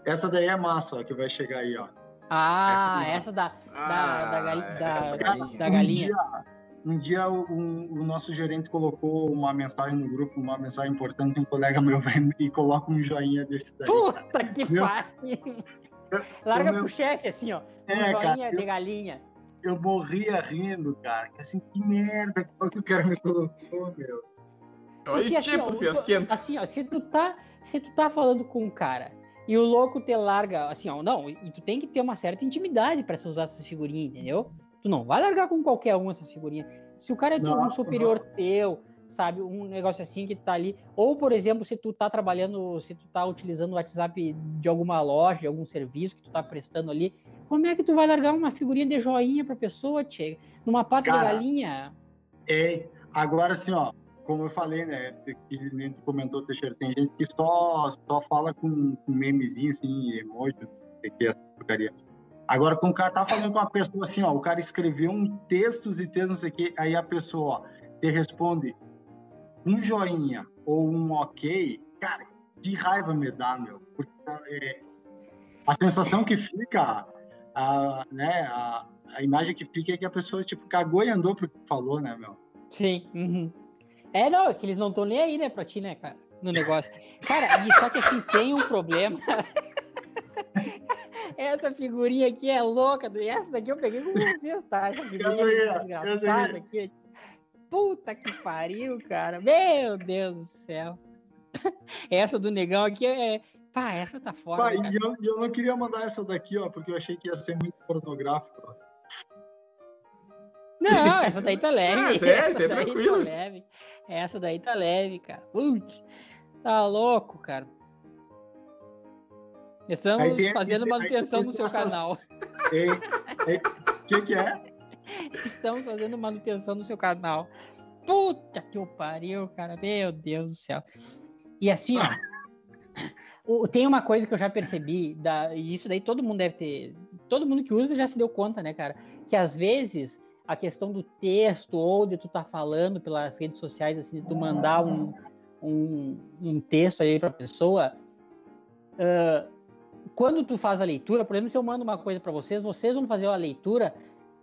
[SPEAKER 1] Essa daí é massa, ó, que vai chegar aí, ó.
[SPEAKER 2] Ah, essa, da, ah, da, da, da, galinha. Da galinha.
[SPEAKER 1] Um dia, um dia o, o, nosso gerente colocou uma mensagem no grupo, uma mensagem importante, um colega meu vem e coloca um joinha desse daí.
[SPEAKER 2] Puta que pariu! Larga meu... pro chefe, assim, ó. Um é, joinha cara, de galinha.
[SPEAKER 1] Eu, eu morria rindo, cara. Assim, que merda, qual que o cara me colocou, meu?
[SPEAKER 2] Porque, assim, tipo, ó, assim, ó, se tu tá, se tu tá falando com um cara e o louco te larga, assim, ó, não, e tu tem que ter uma certa intimidade para usar essas figurinhas, entendeu? Tu não vai largar com qualquer um essas figurinhas. Se o cara é não, um superior não. teu, sabe, um negócio assim que tá ali, ou por exemplo, se tu tá trabalhando, se tu tá utilizando o WhatsApp de alguma loja, de algum serviço que tu tá prestando ali, como é que tu vai largar uma figurinha de joinha pra pessoa, tchê? Numa pata cara, de galinha?
[SPEAKER 1] É, agora assim, ó, como eu falei, né, que nem tu comentou, Teixeira, tem gente que só, só fala com, com memezinho, assim, emoji, que é. Agora, quando o cara tá falando com uma pessoa assim, ó, o cara escreveu um textos e textos, não sei o quê, aí a pessoa, ó, te responde um joinha ou um ok, cara, que raiva me dá, meu. Porque é, a sensação que fica, a, né, a, a imagem que fica é que a pessoa, tipo, cagou e andou pro que falou, né, meu?
[SPEAKER 2] Sim. Uhum. É, não, é que eles não estão nem aí, né, pra ti, né, cara, no negócio. Cara, e só que assim, tem um problema. [LAUGHS] essa figurinha aqui é louca, e essa daqui eu peguei com vocês, tá? Essa figurinha desgraçada aqui. Puta que pariu, cara. Meu Deus do céu. [LAUGHS] Essa do negão aqui é. Pá, essa tá fora. Pá,
[SPEAKER 1] e eu, eu não queria mandar essa daqui, ó, porque eu achei que ia ser muito pornográfico. Ó.
[SPEAKER 2] Não, essa daí tá leve. Ah, essa, é, essa é tranquilo. Tá leve. Essa daí tá leve, cara. Putz, tá louco, cara. Estamos tem, fazendo manutenção no seu canal.
[SPEAKER 1] O que, que é?
[SPEAKER 2] Estamos fazendo manutenção no seu canal. Puta que o pariu, cara. Meu Deus do céu. E assim, ó. tem uma coisa que eu já percebi, da, e isso daí todo mundo deve ter. Todo mundo que usa já se deu conta, né, cara? Que às vezes a questão do texto ou de tu estar tá falando pelas redes sociais, assim, de tu mandar um, um, um texto aí para a pessoa, uh, quando tu faz a leitura, por exemplo, se eu mando uma coisa para vocês, vocês vão fazer a leitura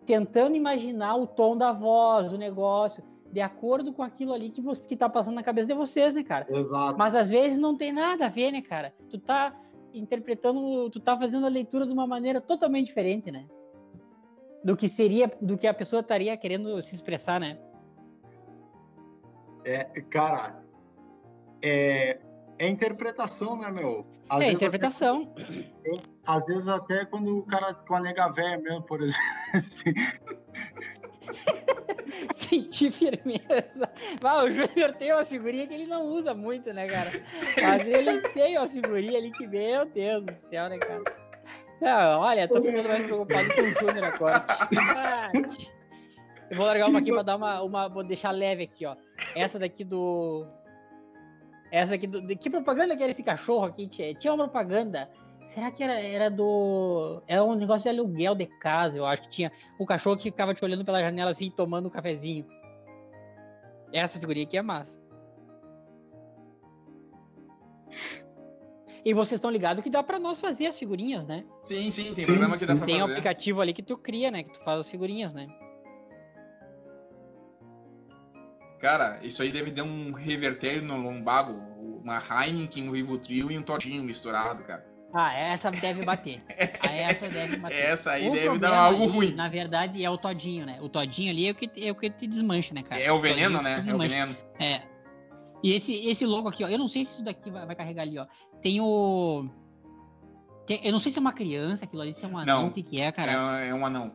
[SPEAKER 2] tentando imaginar o tom da voz, o negócio, de acordo com aquilo ali que você que tá passando na cabeça de vocês, né, cara?
[SPEAKER 1] Exato.
[SPEAKER 2] Mas às vezes não tem nada a ver, né, cara? Tu tá interpretando, tu tá fazendo a leitura de uma maneira totalmente diferente, né? Do que seria, do que a pessoa estaria querendo se expressar, né?
[SPEAKER 1] É, cara, é, é interpretação, né, meu?
[SPEAKER 2] Às é interpretação.
[SPEAKER 1] Até, às vezes até quando o cara com a nega véia mesmo, por exemplo. [LAUGHS] Assim.
[SPEAKER 2] Sentir firmeza. Ah, o Júnior tem uma figurinha que ele não usa muito, né, cara? Mas ele tem uma figurinha ali que, meu Deus do céu, né, cara? Não, olha, tô ficando mais preocupado com o Júnior agora. Eu vou largar uma aqui pra dar uma, uma. Vou deixar leve aqui, ó. Essa daqui do. Essa aqui do. Que propaganda que era esse cachorro aqui? Tinha, tinha uma propaganda. Será que era, era do. Era um negócio de aluguel de casa, eu acho que tinha. O cachorro que ficava te olhando pela janela assim, tomando um cafezinho. Essa figurinha aqui é massa. E vocês estão ligados que dá para nós fazer as figurinhas, né?
[SPEAKER 3] Sim, sim, tem sim, programa que dá pra
[SPEAKER 2] tem
[SPEAKER 3] fazer.
[SPEAKER 2] Tem um aplicativo ali que tu cria, né? Que tu faz as figurinhas, né?
[SPEAKER 3] Cara, isso aí deve dar um reverter no lombago, uma Heineken, um Rivotril e um Todinho misturado, cara.
[SPEAKER 2] Ah, essa deve bater. [LAUGHS] Ah, essa deve bater.
[SPEAKER 3] Essa aí o deve dar algo
[SPEAKER 2] ali,
[SPEAKER 3] ruim.
[SPEAKER 2] Na verdade, é o Todinho, né? O Todinho ali é o que, é o que te desmancha, né, cara?
[SPEAKER 3] É o veneno, o né?
[SPEAKER 2] É o
[SPEAKER 3] veneno.
[SPEAKER 2] É. E esse, esse logo aqui, ó, eu não sei se isso daqui vai, vai carregar ali, ó. Tem o. Tem, eu não sei se é uma criança, aquilo ali, se é um anão, o que, que é, cara?
[SPEAKER 3] É, é um anão.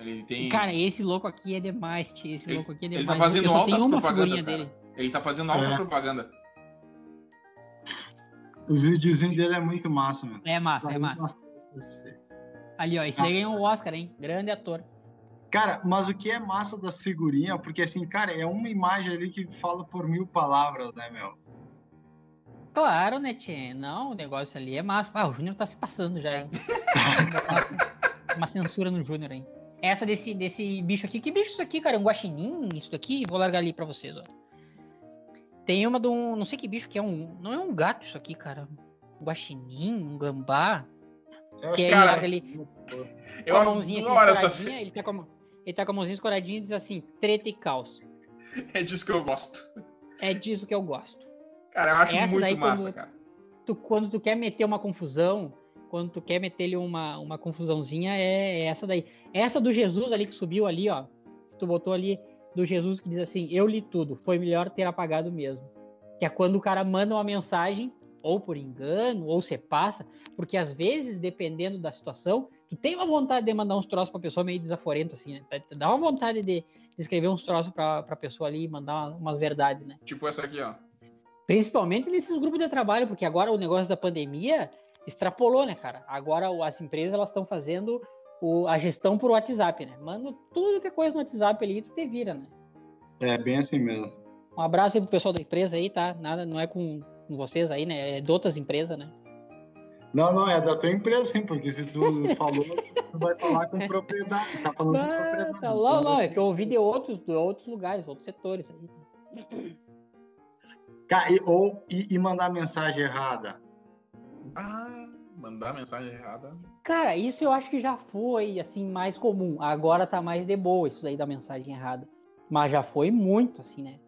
[SPEAKER 3] Ele tem...
[SPEAKER 2] Cara, esse louco aqui é demais, tia. Esse
[SPEAKER 3] ele,
[SPEAKER 2] louco aqui é demais.
[SPEAKER 3] Ele tá fazendo altas propagandas, cara. Dele. Ele tá fazendo alta é. propaganda.
[SPEAKER 1] Os videozinhos dele é muito massa, mano.
[SPEAKER 2] É massa, tá é massa. massa. Ali, ó, esse daí ganhou o Oscar, hein? Grande ator.
[SPEAKER 1] Cara, mas o que é massa da figurinhas, porque assim, cara, é uma imagem ali que fala por mil palavras, né, meu?
[SPEAKER 2] Claro, né, Tchê? Não, o negócio ali é massa. Ah, o Júnior tá se passando já, hein? [LAUGHS] uma censura no Júnior, hein? Essa desse, desse bicho aqui. Que bicho é isso aqui, cara? É um guaxinim? Isso daqui? Vou largar ali pra vocês, ó. Tem uma de um. Não sei que bicho que é um. Não é um gato isso aqui, cara. Um guaxinim, um gambá. Eu que cara, ele larga ali. Eu com a mãozinha assim, essa... ele, tá com, ele tá com a mãozinha escoradinha e diz assim: treta e caos.
[SPEAKER 3] É disso que eu gosto.
[SPEAKER 2] É disso que eu gosto.
[SPEAKER 3] Cara, eu acho Essa muito massa, quando cara.
[SPEAKER 2] Tu, quando tu quer meter uma confusão, quando tu quer meter-lhe uma, uma confusãozinha, é, é, essa daí. Essa do Jesus ali que subiu ali, ó. Tu botou ali do Jesus que diz assim: Eu li tudo, foi melhor ter apagado mesmo. Que é quando o cara manda uma mensagem, ou por engano, ou você passa, porque às vezes, dependendo da situação, tu tem uma vontade de mandar uns troços pra pessoa meio desaforento, assim, né? Dá uma vontade de, de escrever uns troços pra, pra pessoa ali e mandar umas verdades, né?
[SPEAKER 3] Tipo essa aqui, ó.
[SPEAKER 2] Principalmente nesses grupos de trabalho, porque agora o negócio da pandemia extrapolou, né, cara? Agora as empresas elas estão fazendo o, a gestão por WhatsApp, né? Manda tudo que é coisa no WhatsApp ali, tu te vira, né?
[SPEAKER 1] É, bem assim mesmo.
[SPEAKER 2] Um abraço aí pro pessoal da empresa aí, tá? Nada, não é com, com vocês aí, né? É de outras empresas, né?
[SPEAKER 1] Não, não, é da tua empresa, sim, porque se tu [LAUGHS] falou, tu vai falar com propriedade. Tá falando com propriedade.
[SPEAKER 2] Tá, não, não, é que eu ouvi de outros, de outros lugares, outros setores aí.
[SPEAKER 1] Ou, e, e mandar mensagem errada.
[SPEAKER 3] Ah, mandar mensagem errada.
[SPEAKER 2] Cara, isso eu acho que já foi, assim, mais comum. Agora tá mais de boa isso aí da mensagem errada. Mas já foi muito, assim, né?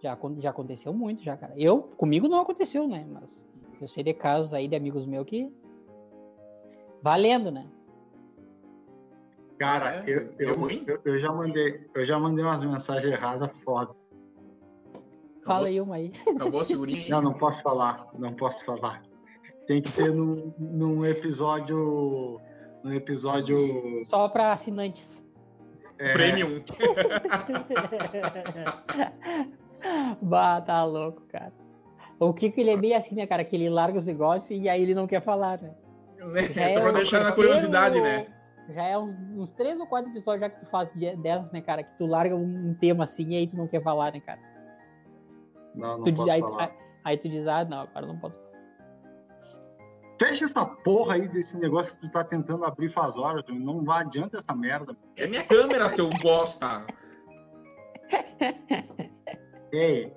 [SPEAKER 2] Já, já aconteceu muito, já, cara. Eu, comigo não aconteceu, né? Mas eu sei de casos aí de amigos meus que. Valendo, né?
[SPEAKER 1] Cara, é, eu, eu, eu, eu, já mandei, eu já mandei umas mensagens erradas foda.
[SPEAKER 2] Fala aí uma aí.
[SPEAKER 3] Acabou a figurinha?
[SPEAKER 1] Não, não posso falar. Não posso falar. Tem que ser num, num episódio. Num episódio.
[SPEAKER 2] Só para assinantes.
[SPEAKER 3] É... Premium. [LAUGHS]
[SPEAKER 2] bah, tá louco, cara. O Kiko, ele é bem assim, né, cara? Que ele larga os negócios e aí ele não quer falar, né?
[SPEAKER 3] É, só pra deixar na curiosidade, né?
[SPEAKER 2] Já é uns, uns, três ou quatro episódios já que tu faz dessas, né, cara? Que tu larga um, um tema assim e aí tu não quer falar, né, cara?
[SPEAKER 1] Não, não tu
[SPEAKER 2] diz, aí, aí, tu diz, ah, não, agora não posso.
[SPEAKER 1] Fecha essa porra aí desse negócio que tu tá tentando abrir faz horas, não vai adianta essa merda.
[SPEAKER 3] É minha câmera, seu bosta!
[SPEAKER 1] Ei,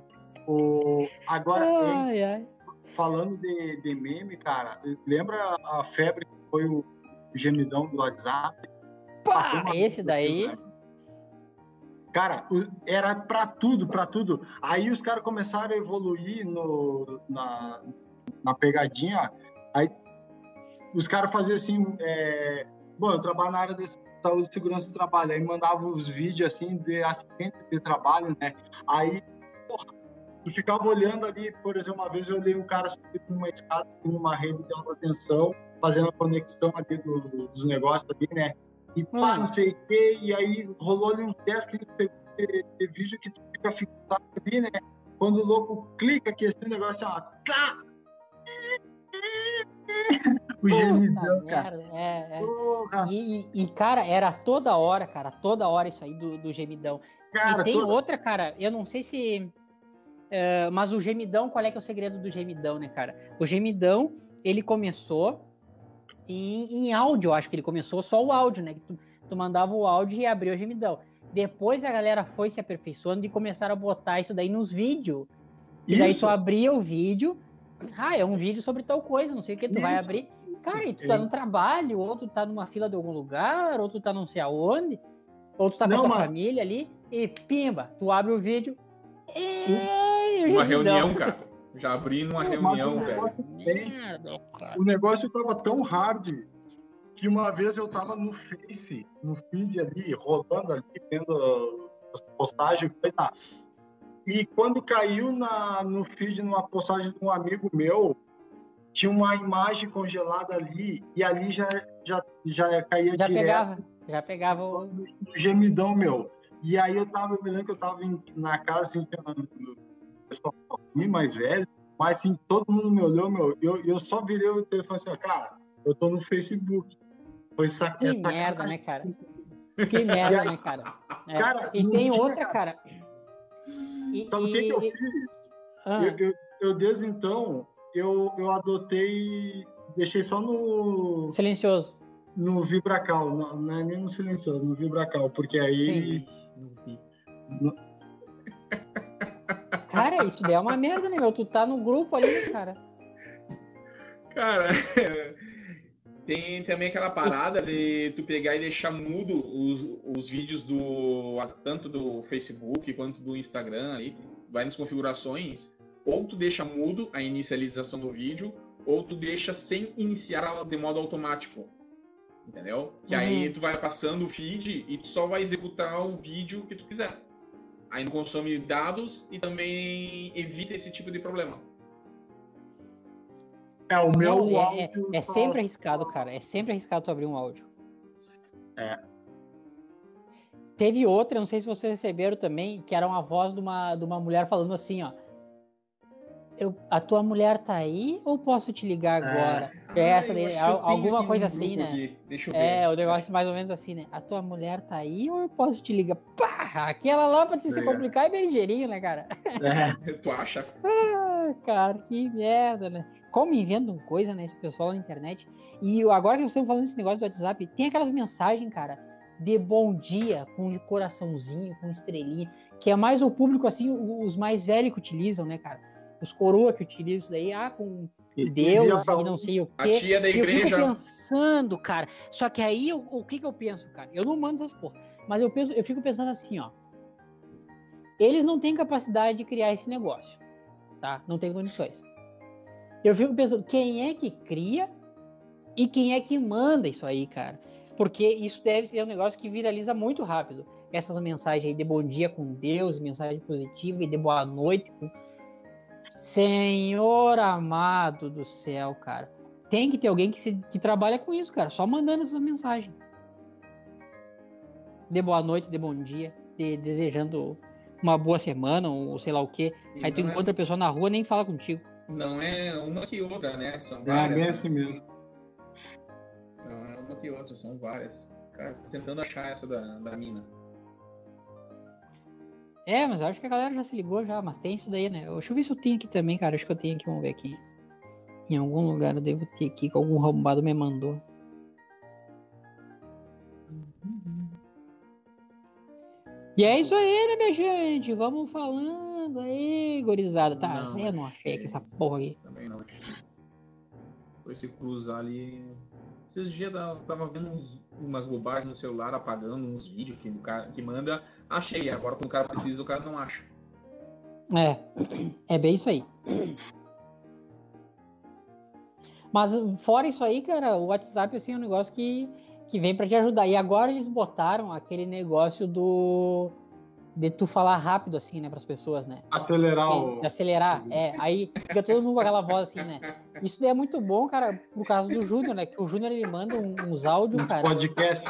[SPEAKER 1] o... agora, ai, ai. falando de, de meme, cara, lembra a febre que foi o gemidão do WhatsApp?
[SPEAKER 2] Pá, esse daí... Né?
[SPEAKER 1] Cara, era para tudo, para tudo. Aí os caras começaram a evoluir no, na, na pegadinha. Aí os caras faziam assim. É... Bom, eu trabalho na área de saúde e segurança do trabalho. Aí mandava os vídeos assim de acidente de trabalho, né? Aí, tu ficava olhando ali, por exemplo, uma vez eu olhei um cara subindo numa escada, numa rede de alta tensão, fazendo a conexão ali do, dos negócios ali, né? e pá, hum. não sei o quê, e aí rolou ali um teste de, de, vídeo que tu fica fixado ali, né? Quando o louco clica que esse negócio, ó, tá!
[SPEAKER 2] o gemidão, cara. É, é. E, e, cara, era toda hora, cara, toda hora isso aí do, do gemidão. Cara, e tem toda... outra, cara, eu não sei se. Uh, mas o gemidão, qual é que é o segredo do gemidão, né, cara? O gemidão, ele começou em, em áudio, acho que ele começou só o áudio, né? Que tu, tu mandava o áudio e abria o gemidão. Depois a galera foi se aperfeiçoando e começaram a botar isso daí nos vídeos. E daí tu abria o vídeo. Ah, é um vídeo sobre tal coisa, não sei o que, tu isso. vai abrir. Cara, e tu tá no trabalho, ou tu tá numa fila de algum lugar, ou tu tá não sei aonde, ou tu tá com a tua mas... família ali, e pimba, tu abre o vídeo.
[SPEAKER 3] E... Uma reunião, cara. Já abri numa reunião, velho.
[SPEAKER 1] O negócio tava tão hard que uma vez eu tava no Face, no feed ali, rolando ali, vendo as postagens, coisa. E quando caiu na, no feed, numa postagem de um amigo meu, tinha uma imagem congelada ali, e ali já, já, já caía
[SPEAKER 2] já direto. Pegava, já pegava o...
[SPEAKER 1] gemidão meu. E aí eu tava, eu me lembro que eu tava em, na casa, assim, pessoal mais velho, mas assim, todo mundo me olhou, meu, eu, eu só virei o telefone assim, cara, eu tô no Facebook.
[SPEAKER 2] Foi sac... Que merda, né, cara? Que [LAUGHS] merda, né, cara? É. cara e tem outra, cara.
[SPEAKER 1] E, Sabe o que, que eu fiz? Ah. Eu, eu, eu, desde então, eu, eu adotei, deixei só no...
[SPEAKER 2] Silencioso.
[SPEAKER 1] No Vibracal, não, não é nem no silencioso, no Vibracal, porque aí... Sim.
[SPEAKER 2] No... Cara, isso daí é uma merda, né, meu? Tu tá no grupo ali, né, cara?
[SPEAKER 3] Cara, [LAUGHS] tem também aquela parada de tu pegar e deixar mudo os, os vídeos do tanto do Facebook quanto do Instagram aí, vai nas configurações, ou tu deixa mudo a inicialização do vídeo, ou tu deixa sem iniciar de modo automático. Entendeu? Que uhum. aí tu vai passando o feed e tu só vai executar o vídeo que tu quiser. Aí não consome dados e também evita esse tipo de problema.
[SPEAKER 1] É, o meu
[SPEAKER 2] não, é, é, é sempre arriscado, cara. É sempre arriscado tu abrir um áudio.
[SPEAKER 1] É.
[SPEAKER 2] Teve outra, não sei se vocês receberam também, que era uma voz de uma, de uma mulher falando assim, ó. Eu, a tua mulher tá aí ou posso te ligar é. agora? É, é essa daí, alguma coisa assim, né? É, o negócio mais ou menos assim, né? A tua mulher tá aí ou eu posso te ligar? Pá! Aquela lá pra te é. se complicar é bem ligeirinho, né, cara?
[SPEAKER 3] É, tu acha? [LAUGHS]
[SPEAKER 2] Ah, cara, que merda, né? como inventam coisa, né? Esse pessoal na internet. E agora que nós estamos falando desse negócio do WhatsApp, tem aquelas mensagens, cara, de bom dia, com coraçãozinho, com estrelinha, que é mais o público, assim, os mais velhos que utilizam, né, cara? Os coroa que utilizam isso daí, ah, com Deus e, não sei o quê.
[SPEAKER 3] A tia da igreja.
[SPEAKER 2] Eu fico pensando, cara. Só que aí, o, o que que eu penso, cara? Eu não mando essas porra. Mas eu, penso, eu fico pensando assim, ó. Eles não têm capacidade de criar esse negócio, tá? Não tem condições. Eu fico pensando, quem é que cria e quem é que manda isso aí, cara? Porque isso deve ser um negócio que viraliza muito rápido. Essas mensagens aí de bom dia com Deus, mensagem positiva e de boa noite com... Senhor amado do céu, cara. Tem que ter alguém que, se, que trabalha com isso, cara. Só mandando essas mensagens. De boa noite, de bom dia, de, desejando uma boa semana, ou sei lá o quê. E aí tu é encontra é... a pessoa na rua nem fala contigo
[SPEAKER 3] não é uma que outra, né? São
[SPEAKER 1] várias. É bem assim mesmo.
[SPEAKER 3] Não é uma que outra, são várias. Cara, tô tentando achar essa da, da mina.
[SPEAKER 2] É, mas eu acho que a galera já se ligou já, mas tem isso daí, né? Deixa eu ver se eu tenho aqui também, cara. Acho que eu tenho aqui, vamos ver aqui. Em algum lugar eu devo ter aqui, que algum arrombado me mandou. E é isso aí, né, minha gente? Vamos falando aí, gorizada. Tá, não, eu não achei que essa porra aqui.
[SPEAKER 3] Também não Foi se cruzar ali. Esses dias eu tava vendo uns, umas bobagens no celular, apagando uns vídeos que, que manda. Achei, agora quando o cara precisa, o cara não acha.
[SPEAKER 2] É, é bem isso aí. Mas fora isso aí, cara, o WhatsApp assim, é um negócio que que vem para te ajudar. E agora eles botaram aquele negócio do de tu falar rápido assim, né, para as pessoas, né?
[SPEAKER 1] Acelerar o...
[SPEAKER 2] acelerar, é. Aí fica todo mundo com aquela voz assim, né? Isso é muito bom, cara, por causa do Júnior, né? Que o Júnior ele manda uns áudios, cara.
[SPEAKER 1] Podcast.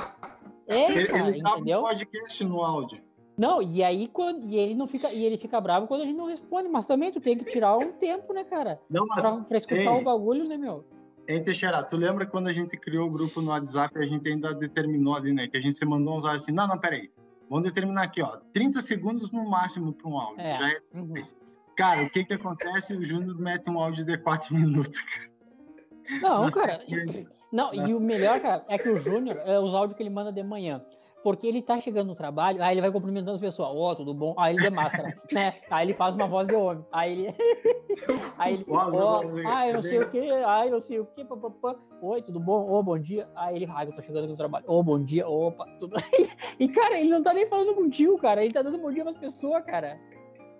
[SPEAKER 2] É, cara, ele, ele
[SPEAKER 1] entendeu? Um podcast no áudio.
[SPEAKER 2] Não, e aí quando e ele não fica e ele fica bravo quando a gente não responde, mas também tu tem que tirar um tempo, né, cara?
[SPEAKER 1] Não, mas
[SPEAKER 2] pra, pra escutar ei, o bagulho, né, meu?
[SPEAKER 1] Hein, Teixeira, tu lembra quando a gente criou o grupo no WhatsApp, a gente ainda determinou ali, né? Que a gente se mandou uns áudios assim, não, não, peraí. Vamos determinar aqui, ó. 30 segundos no máximo para um áudio. É. Já é... Uhum. Cara, o que que acontece? O Júnior mete um áudio de 4 [LAUGHS] minutos, cara.
[SPEAKER 2] Não, Nossa, cara. Não, e o melhor, cara, é que o Júnior, é os áudios que ele manda de manhã. Porque ele tá chegando no trabalho, aí ele vai cumprimentando as pessoas, ó, oh, tudo bom? Aí ele demáscara, [LAUGHS] né? Aí ele faz uma voz de homem. Aí ele. [LAUGHS] aí ele. Ó, oh, ah, eu não sei o que, ai, não sei o que, papapá. Oi, tudo bom? Ô, oh, bom dia. Aí ele, ai, eu tô chegando aqui no trabalho. Ô, oh, bom dia, opa, tudo. [LAUGHS] e, cara, ele não tá nem falando contigo, cara. Ele tá dando bom dia pras pessoas, cara.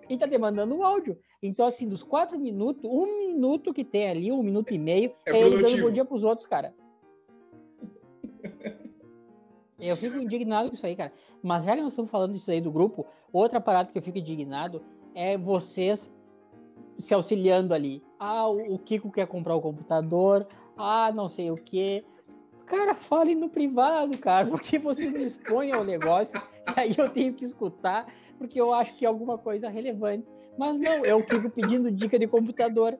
[SPEAKER 2] Ele tá te mandando um áudio. Então, assim, dos quatro minutos, um minuto que tem ali, um minuto e meio, é, é ele dando bom dia pros outros, cara. Eu fico indignado com isso aí, cara. Mas já que nós estamos falando disso aí do grupo, outra parada que eu fico indignado é vocês se auxiliando ali. Ah, o Kiko quer comprar o computador. Ah, não sei o quê. Cara, fale no privado, cara, [LAUGHS] porque vocês me expõem ao negócio. e aí eu tenho que escutar, porque eu acho que é alguma coisa relevante. Mas não, é o Kiko pedindo dica de computador.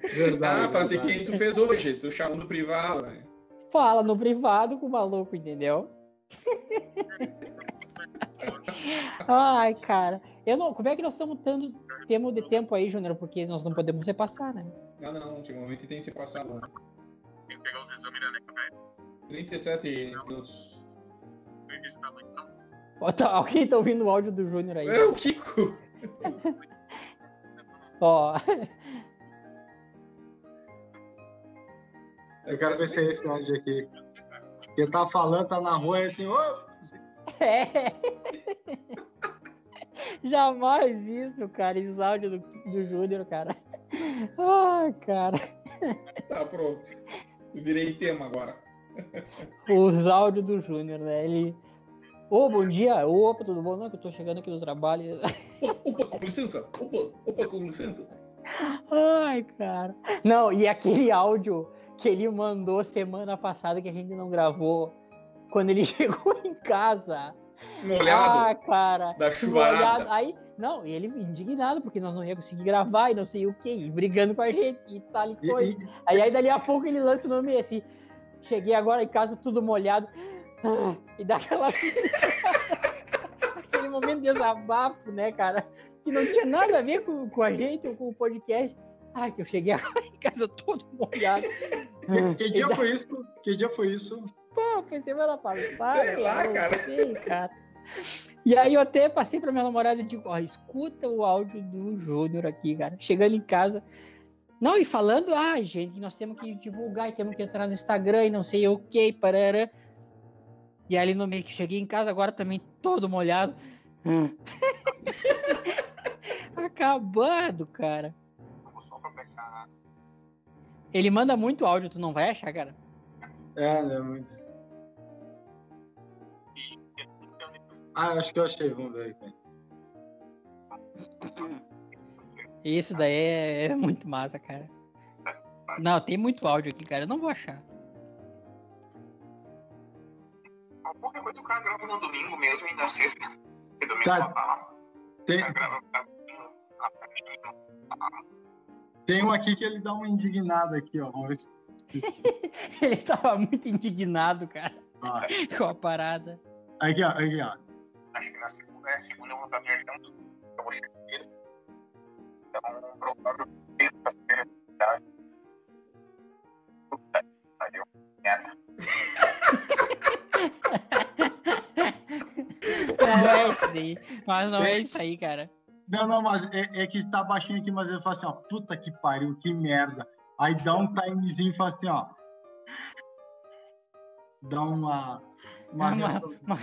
[SPEAKER 3] Verdade. Ah, fazer que tu fez hoje, tu chamando no privado, né?
[SPEAKER 2] Fala no privado com o maluco, entendeu? [LAUGHS] Ai, cara. Eu não, como é que nós estamos tendo tempo de tempo aí, Júnior? Porque nós não podemos repassar, né?
[SPEAKER 3] Não, não, ultimamente tem que se passar lá. Tem que pegar os exames, né, velho? 37 minutos.
[SPEAKER 2] Tá, alguém tá ouvindo o áudio do Júnior aí?
[SPEAKER 3] É o Kiko!
[SPEAKER 2] Ó. [LAUGHS]
[SPEAKER 1] Eu quero ver se é esse áudio aqui. Ele tá falando, tá na rua, é assim, ô!
[SPEAKER 2] É. [LAUGHS] Jamais isso, cara. Esse áudio do, do Júnior, cara. Ai, cara.
[SPEAKER 3] Tá pronto. virei tema agora.
[SPEAKER 2] Os áudios do Júnior, né? Ele. Ô, oh, bom dia. Opa, tudo bom? Não, que eu tô chegando aqui no trabalho. [LAUGHS]
[SPEAKER 3] Opa, com licença. Opa, opa, com licença.
[SPEAKER 2] Ai, cara. Não, e aquele áudio que ele mandou semana passada que a gente não gravou, quando ele [LAUGHS] chegou em casa.
[SPEAKER 3] Molhado.
[SPEAKER 2] Ah, cara.
[SPEAKER 3] Da chuvarada.
[SPEAKER 2] Aí, não, ele indignado, porque nós não ia conseguir gravar e não sei o que, e brigando com a gente e tal e coisa. Aí, aí dali a pouco ele lança o nome assim. Cheguei agora em casa tudo molhado. E dá aquela. [LAUGHS] Aquele momento de desabafo, né, cara? Que não tinha nada a ver com, com a gente ou com o podcast. Ai, que eu cheguei agora em casa todo molhado. [LAUGHS]
[SPEAKER 1] Que, dia foi isso? Que dia foi isso?
[SPEAKER 2] Pô, foi semana passada.
[SPEAKER 3] Sei lá, cara.
[SPEAKER 2] Sei, cara. E aí eu até passei pra minha namorada e digo, ó, escuta o áudio do Júnior aqui, cara. Chegando em casa. Não, e falando, ah, gente, nós temos que divulgar e temos que entrar no Instagram e não sei o que, parará. E ali no meio que cheguei em casa agora também todo molhado. [LAUGHS] Acabado, cara. Ele manda muito áudio, tu não vai achar, cara?
[SPEAKER 1] É, não é muito. Ah, acho que eu achei, vamos ver aqui.
[SPEAKER 2] Isso daí é, é muito massa, cara. Não, tem muito áudio aqui, cara. Eu não vou achar.
[SPEAKER 4] Qualquer coisa o cara grava no domingo mesmo e na sexta. Porque domingo tá. tá
[SPEAKER 1] Tem... Tem um aqui que ele dá uma indignada aqui, ó. Vamos ver se... [LAUGHS]
[SPEAKER 2] ele tava muito indignado, cara. Ah. Com a parada.
[SPEAKER 1] Aqui, ó, aqui, ó.
[SPEAKER 4] Acho que na segunda, é, segunda eu vou estar viajando. Eu vou chegar. Então, provavelmente, terça-feira, Puta que pariu. Merda.
[SPEAKER 2] Não [LAUGHS] é isso aí. Mas não é isso aí, cara.
[SPEAKER 1] Não, não, mas é, é, que tá baixinho aqui, mas ele fala assim, ó, puta que pariu, que merda. Aí dá um timezinho e fala assim, ó. Dá uma.
[SPEAKER 3] Uma, uma, [LAUGHS] uma...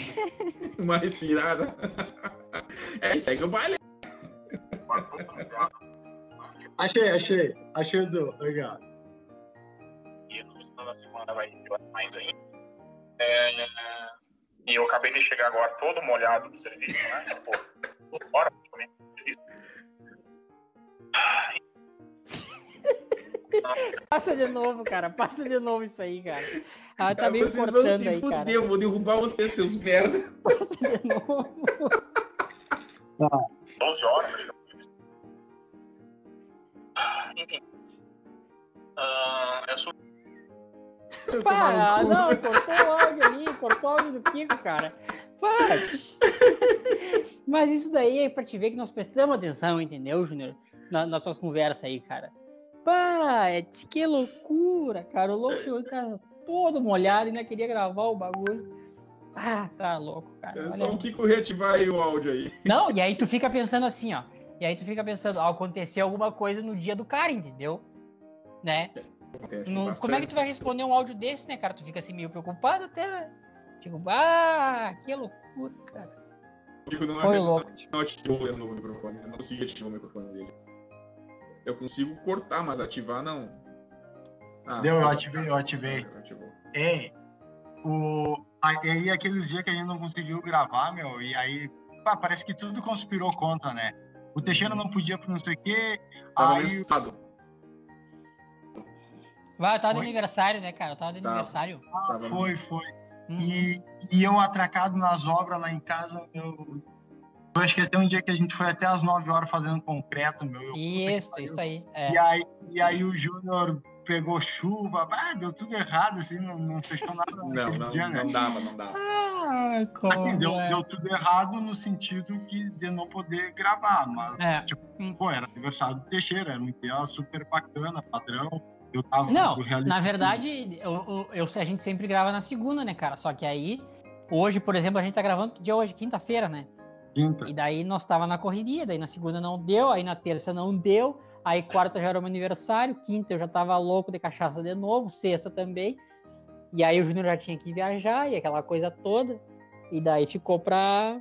[SPEAKER 3] uma respirada. É, segue o baile.
[SPEAKER 1] Achei, achei. Achei o do. Legal.
[SPEAKER 4] E no final da semana vai ter mais ainda. É, e eu acabei de chegar agora todo molhado do serviço, né? Pô, fora praticamente [LAUGHS]
[SPEAKER 2] Passa de novo, cara. Passa de novo isso aí, cara. Ah, tá meio vocês vão se aí, fuder, cara.
[SPEAKER 3] eu vou derrubar vocês, seus merda. [LAUGHS]
[SPEAKER 2] Passa de novo.
[SPEAKER 4] 12 horas. Enfim. Uh, eu sou.
[SPEAKER 2] Pá, não, cortou o áudio ali, cortou o áudio do Kiko, cara. Pá. [LAUGHS] Mas isso daí é pra te ver que nós prestamos atenção, entendeu, Júnior? nas nossas conversas aí, cara. Pá, é que loucura, cara. O louco chegou em casa todo molhado e ainda queria gravar o bagulho. Ah, tá louco, cara.
[SPEAKER 3] É só o Kiko reativar aí o áudio aí.
[SPEAKER 2] Não, e aí tu fica pensando assim, ó. E aí tu fica pensando, ó, aconteceu alguma coisa no dia do cara, entendeu? Né? No, como é que tu vai responder um áudio desse, né, cara? Tu fica assim meio preocupado até. Tipo, ah, que loucura, cara.
[SPEAKER 3] Não Foi louco. Não ativou o microfone, não consegui ativar o microfone dele. Eu consigo cortar, mas ativar não.
[SPEAKER 1] Ah, Deu, eu ativei, eu ativei. Ativou. É, o, aí aqueles dias que a gente não conseguiu gravar, meu, e aí pá, parece que tudo conspirou contra, né? O Teixeira não podia por não sei o quê.
[SPEAKER 3] Tava
[SPEAKER 1] aí...
[SPEAKER 3] Estado.
[SPEAKER 2] Vai, tava de aniversário, né, cara? tava de tava. aniversário.
[SPEAKER 1] Ah, foi, foi. Uhum. E, e eu atracado nas obras lá em casa, eu Eu acho que até um dia que a gente foi até as 9 horas fazendo concreto, meu.
[SPEAKER 2] Isso, isso aí. É.
[SPEAKER 1] E aí. E aí o Júnior pegou chuva, ah, deu tudo errado, assim, não, não fechou nada. [LAUGHS]
[SPEAKER 3] Não, não, dia, né? não dava, não dava. Ah,
[SPEAKER 1] assim, deu, é? deu, tudo errado no sentido que de não poder gravar, mas, é. tipo, pô, era aniversário do Teixeira, era um dia super bacana, padrão. Eu tava
[SPEAKER 2] não, na verdade, eu, eu, a gente sempre grava na segunda, né, cara? Só que aí, hoje, por exemplo, a gente tá gravando, que dia é hoje? Quinta-feira, né?
[SPEAKER 1] Quinta.
[SPEAKER 2] E daí nós tava na correria, daí na segunda não deu, aí na terça não deu, Aí quarta já era meu aniversário, quinta eu já tava louco de cachaça de novo, sexta também. E aí o Júnior já tinha que viajar e aquela coisa toda. E daí ficou pra.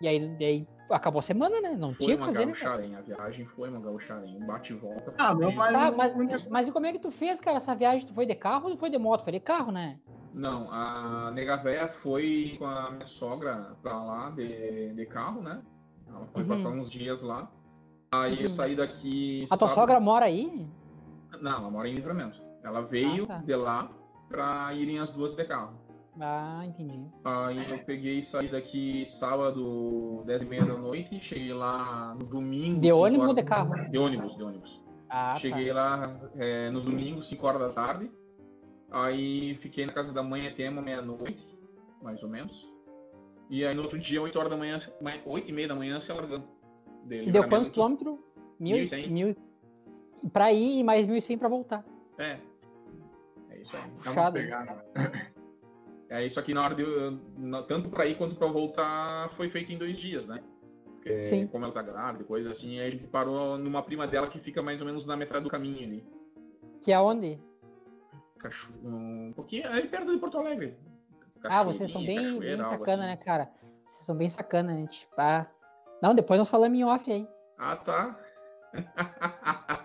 [SPEAKER 2] E aí, daí acabou a semana, né? Não
[SPEAKER 3] foi
[SPEAKER 2] tinha que
[SPEAKER 3] fazer. Né, a viagem foi uma gaucharem. Um bate e volta.
[SPEAKER 2] Ah, não, mas... Ah, mas, mas e como é que tu fez, cara, essa viagem? Tu foi de carro ou foi de moto? Foi de carro, né?
[SPEAKER 3] Não, a Nega Véia foi com a minha sogra pra lá de, de carro, né? Ela foi uhum. passar uns dias lá. Aí eu saí daqui.
[SPEAKER 2] A tua sábado. sogra mora aí?
[SPEAKER 3] Não, ela mora em livramento. Ela veio ah, tá. de lá pra irem as duas de carro.
[SPEAKER 2] Ah, entendi.
[SPEAKER 3] Aí eu peguei e saí daqui sábado, 10 e meia da noite, cheguei lá no domingo.
[SPEAKER 2] De ônibus ou de carro?
[SPEAKER 3] De ônibus, de ônibus. Ah, tá. cheguei tá. lá é, no domingo, 5 horas da tarde. Aí fiquei na casa da mãe até uma meia-noite, mais ou menos. E aí no outro dia, 8 horas da manhã, 8 e meia da manhã, se alargando.
[SPEAKER 2] Deu quantos quilômetros? Mil, 1.100. Mil, pra ir e mais 1.100 pra voltar.
[SPEAKER 3] É. É isso aí.
[SPEAKER 2] Puxado. [LAUGHS]
[SPEAKER 3] É isso aqui na hora de. Tanto pra ir quanto pra voltar foi feito em dois dias, né? Porque Sim. como ela tá grávida, coisa assim, a gente parou numa prima dela que fica mais ou menos na metade do caminho ali.
[SPEAKER 2] Que é onde?
[SPEAKER 3] Cacho... Um pouquinho, é perto de Porto Alegre.
[SPEAKER 2] Ah, vocês são bem, bem sacana, assim. né, cara? Vocês são bem sacana, né? Tipo, ah, não, depois nós falamos em off aí.
[SPEAKER 3] Ah, tá. [LAUGHS]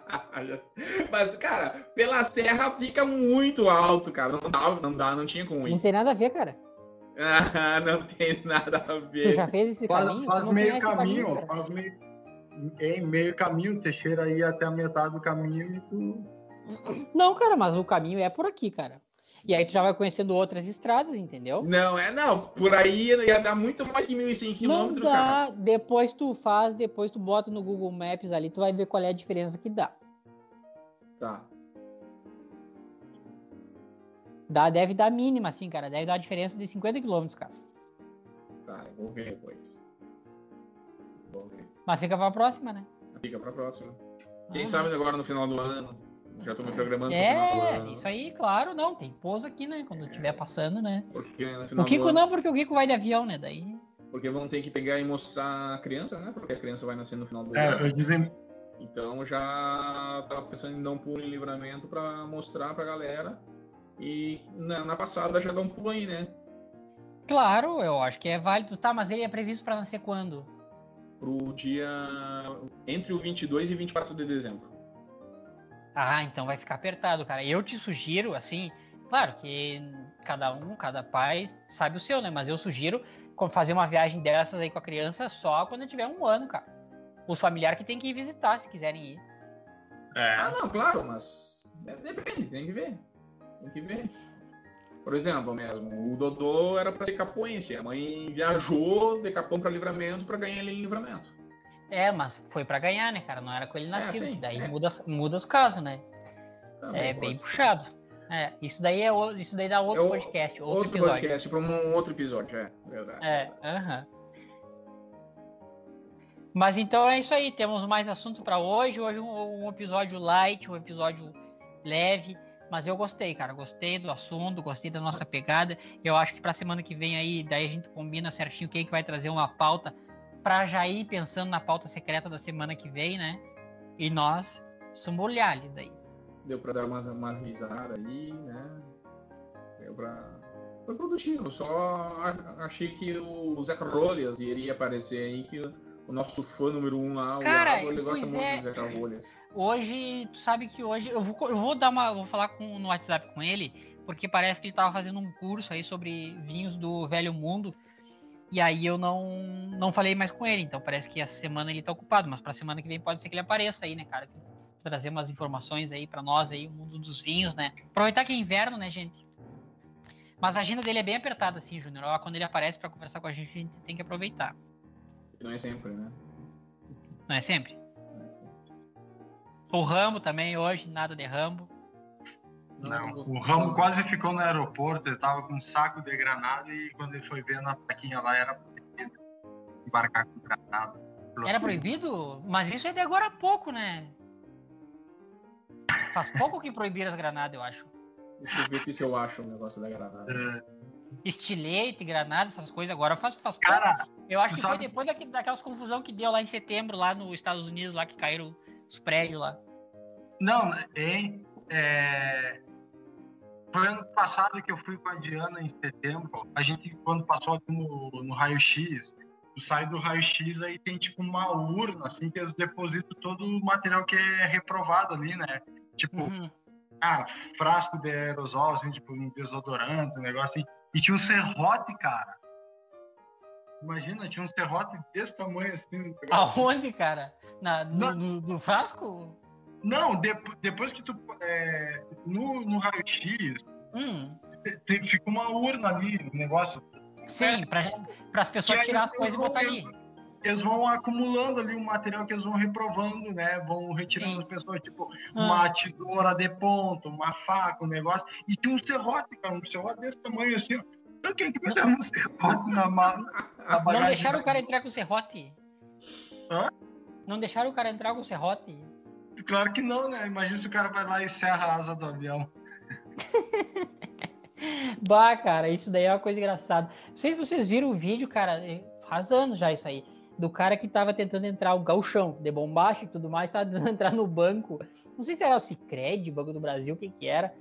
[SPEAKER 3] Mas, cara, pela serra fica muito alto, cara. Não dá, não dá, não tinha como ir.
[SPEAKER 2] Não tem nada a ver, cara.
[SPEAKER 3] Ah, não tem nada a ver.
[SPEAKER 2] Tu já fez esse
[SPEAKER 1] faz,
[SPEAKER 2] caminho?
[SPEAKER 1] Faz meio caminho, caminho faz meio, em meio caminho, Teixeira aí até a metade do caminho e tu.
[SPEAKER 2] Não, cara, mas o caminho é por aqui, cara. E aí tu já vai conhecendo outras estradas, entendeu?
[SPEAKER 3] Não, é não. Por aí ia dar muito mais de 1.100 quilômetros, cara.
[SPEAKER 2] Depois tu faz, depois tu bota no Google Maps ali, tu vai ver qual é a diferença que dá.
[SPEAKER 3] Tá.
[SPEAKER 2] Dá, deve dar mínima, assim, cara. Deve dar a diferença de 50 quilômetros, cara.
[SPEAKER 3] Tá, eu vou ver depois.
[SPEAKER 2] Vou ver. Mas fica pra próxima, né?
[SPEAKER 3] Fica pra próxima. Quem ah. sabe agora no final do ano já tô me programando
[SPEAKER 2] É, isso aí, claro, não. Tem pouso aqui, né? Quando estiver é. passando, né? Porque o Kiko não, porque o Kiko vai de avião, né? Daí.
[SPEAKER 3] Porque vão ter que pegar e mostrar a criança, né? Porque a criança vai nascer no final do
[SPEAKER 1] é, ano. Dizem...
[SPEAKER 3] Então já tava pensando em dar um pulo em livramento para mostrar pra galera. E na, na, passada já dá um pulo aí, né?
[SPEAKER 2] Claro, eu acho que é válido. Tá, mas ele é previsto para nascer quando?
[SPEAKER 3] Pro dia. Entre o 22 e 24 de dezembro.
[SPEAKER 2] Ah, então vai ficar apertado, cara. Eu te sugiro, assim, claro que cada um, cada pai sabe o seu, né? Mas eu sugiro fazer uma viagem dessas aí com a criança só quando tiver um ano, cara. Os familiares que tem que ir visitar, se quiserem ir.
[SPEAKER 3] É. Ah, não, claro, mas depende, tem que ver. Tem que ver. Por exemplo, mesmo, o Dodô era para ser capoense. A mãe viajou de Capão para Livramento para ganhar ele em Livramento.
[SPEAKER 2] É, mas foi para ganhar, né, cara? Não era com ele é, nascido. É, sim, daí é. muda, muda os casos, né? Também é bem puxado. É, isso daí é isso daí dá outro é podcast, outro, outro episódio. podcast
[SPEAKER 3] para um outro episódio, é verdade.
[SPEAKER 2] É, aham. Uh -huh. Mas então é isso aí, temos mais assuntos para hoje. Hoje um, um, episódio light, um episódio leve, mas eu gostei, cara, gostei do assunto, gostei da nossa pegada. Eu acho que para semana que vem aí, daí a gente combina certinho quem é que vai trazer uma pauta para já ir pensando na pauta secreta da semana que vem, né? E nós sumulhar ali daí.
[SPEAKER 3] Deu para dar uma, uma risada aí, né? Deu pra... Foi produtivo, só achei que o Zeca Rolhas iria aparecer aí, que o nosso fã número um lá,
[SPEAKER 2] Cara,
[SPEAKER 3] o Iago, ele gosta muito
[SPEAKER 2] é,
[SPEAKER 3] do Zeca.
[SPEAKER 2] Hoje, tu sabe que hoje, eu vou, eu vou dar uma, vou falar com, no WhatsApp com ele, porque parece que ele tava fazendo um curso aí sobre vinhos do Velho Mundo, e aí eu não, não falei mais com ele, então parece que essa semana ele tá ocupado, mas pra semana que vem pode ser que ele apareça aí, né, cara? Trazer umas informações aí para nós aí, o mundo dos vinhos, né? Aproveitar que é inverno, né, gente? Mas a agenda dele é bem apertada, assim, Júnior. Quando ele aparece para conversar com a gente, a gente tem que aproveitar.
[SPEAKER 3] Não é sempre, né?
[SPEAKER 2] Não é sempre? Não é sempre. O Rambo também hoje, nada de Rambo.
[SPEAKER 1] Não, o Rambo quase ficou no aeroporto, ele tava com um saco de granada e quando ele foi ver na plaquinha lá era proibido embarcar com granada.
[SPEAKER 2] Era proibido? Mas isso é de agora a pouco, né? Faz pouco que proibiram as granadas, eu acho.
[SPEAKER 3] Deixa eu ver o que eu acho o negócio da granada. É.
[SPEAKER 2] Estilete, granada, essas coisas, agora faz, faz Cara, pouco. Eu acho que sabe... foi depois daquelas confusão que deu lá em setembro, lá nos Estados Unidos, lá que caíram os prédios lá.
[SPEAKER 1] Não, é, é... Foi ano passado que eu fui com a Diana em setembro. A gente, quando passou no, no raio-x, tu sai do raio-x aí tem tipo uma urna, assim, que eles depositam todo o material que é reprovado ali, né? Tipo, uhum. ah, frasco de aerosol, assim, tipo, um desodorante, um negócio assim. E tinha um serrote, cara. Imagina, tinha um serrote desse tamanho assim.
[SPEAKER 2] Aonde, cara? Na, no, no, no frasco?
[SPEAKER 1] Não, de, depois que tu. É, no, no raio-x, hum. fica uma urna ali, um negócio.
[SPEAKER 2] Sim, para as pessoas tirar as coisas e botar ali.
[SPEAKER 1] Eles vão acumulando ali um material que eles vão reprovando, né? Vão retirando Sim. as pessoas, tipo, hum. uma tesoura de ponto, uma faca, um negócio. E tinha um serrote, cara, um serrote desse tamanho assim, ó. Então quem que vai dar um serrote na mala?
[SPEAKER 2] Não deixaram o cara entrar com o serrote? Hã? Não deixaram o cara entrar com o serrote?
[SPEAKER 1] Claro que não, né? Imagina se o cara vai lá e serra a asa do avião. [LAUGHS]
[SPEAKER 2] bah, cara, isso daí é uma coisa engraçada. Não sei se vocês viram o vídeo, cara, faz anos já isso aí, do cara que tava tentando entrar, o galchão de bombacha e tudo mais, tava tentando [LAUGHS] entrar no banco. Não sei se era o Cicred, Banco do Brasil, o que que era.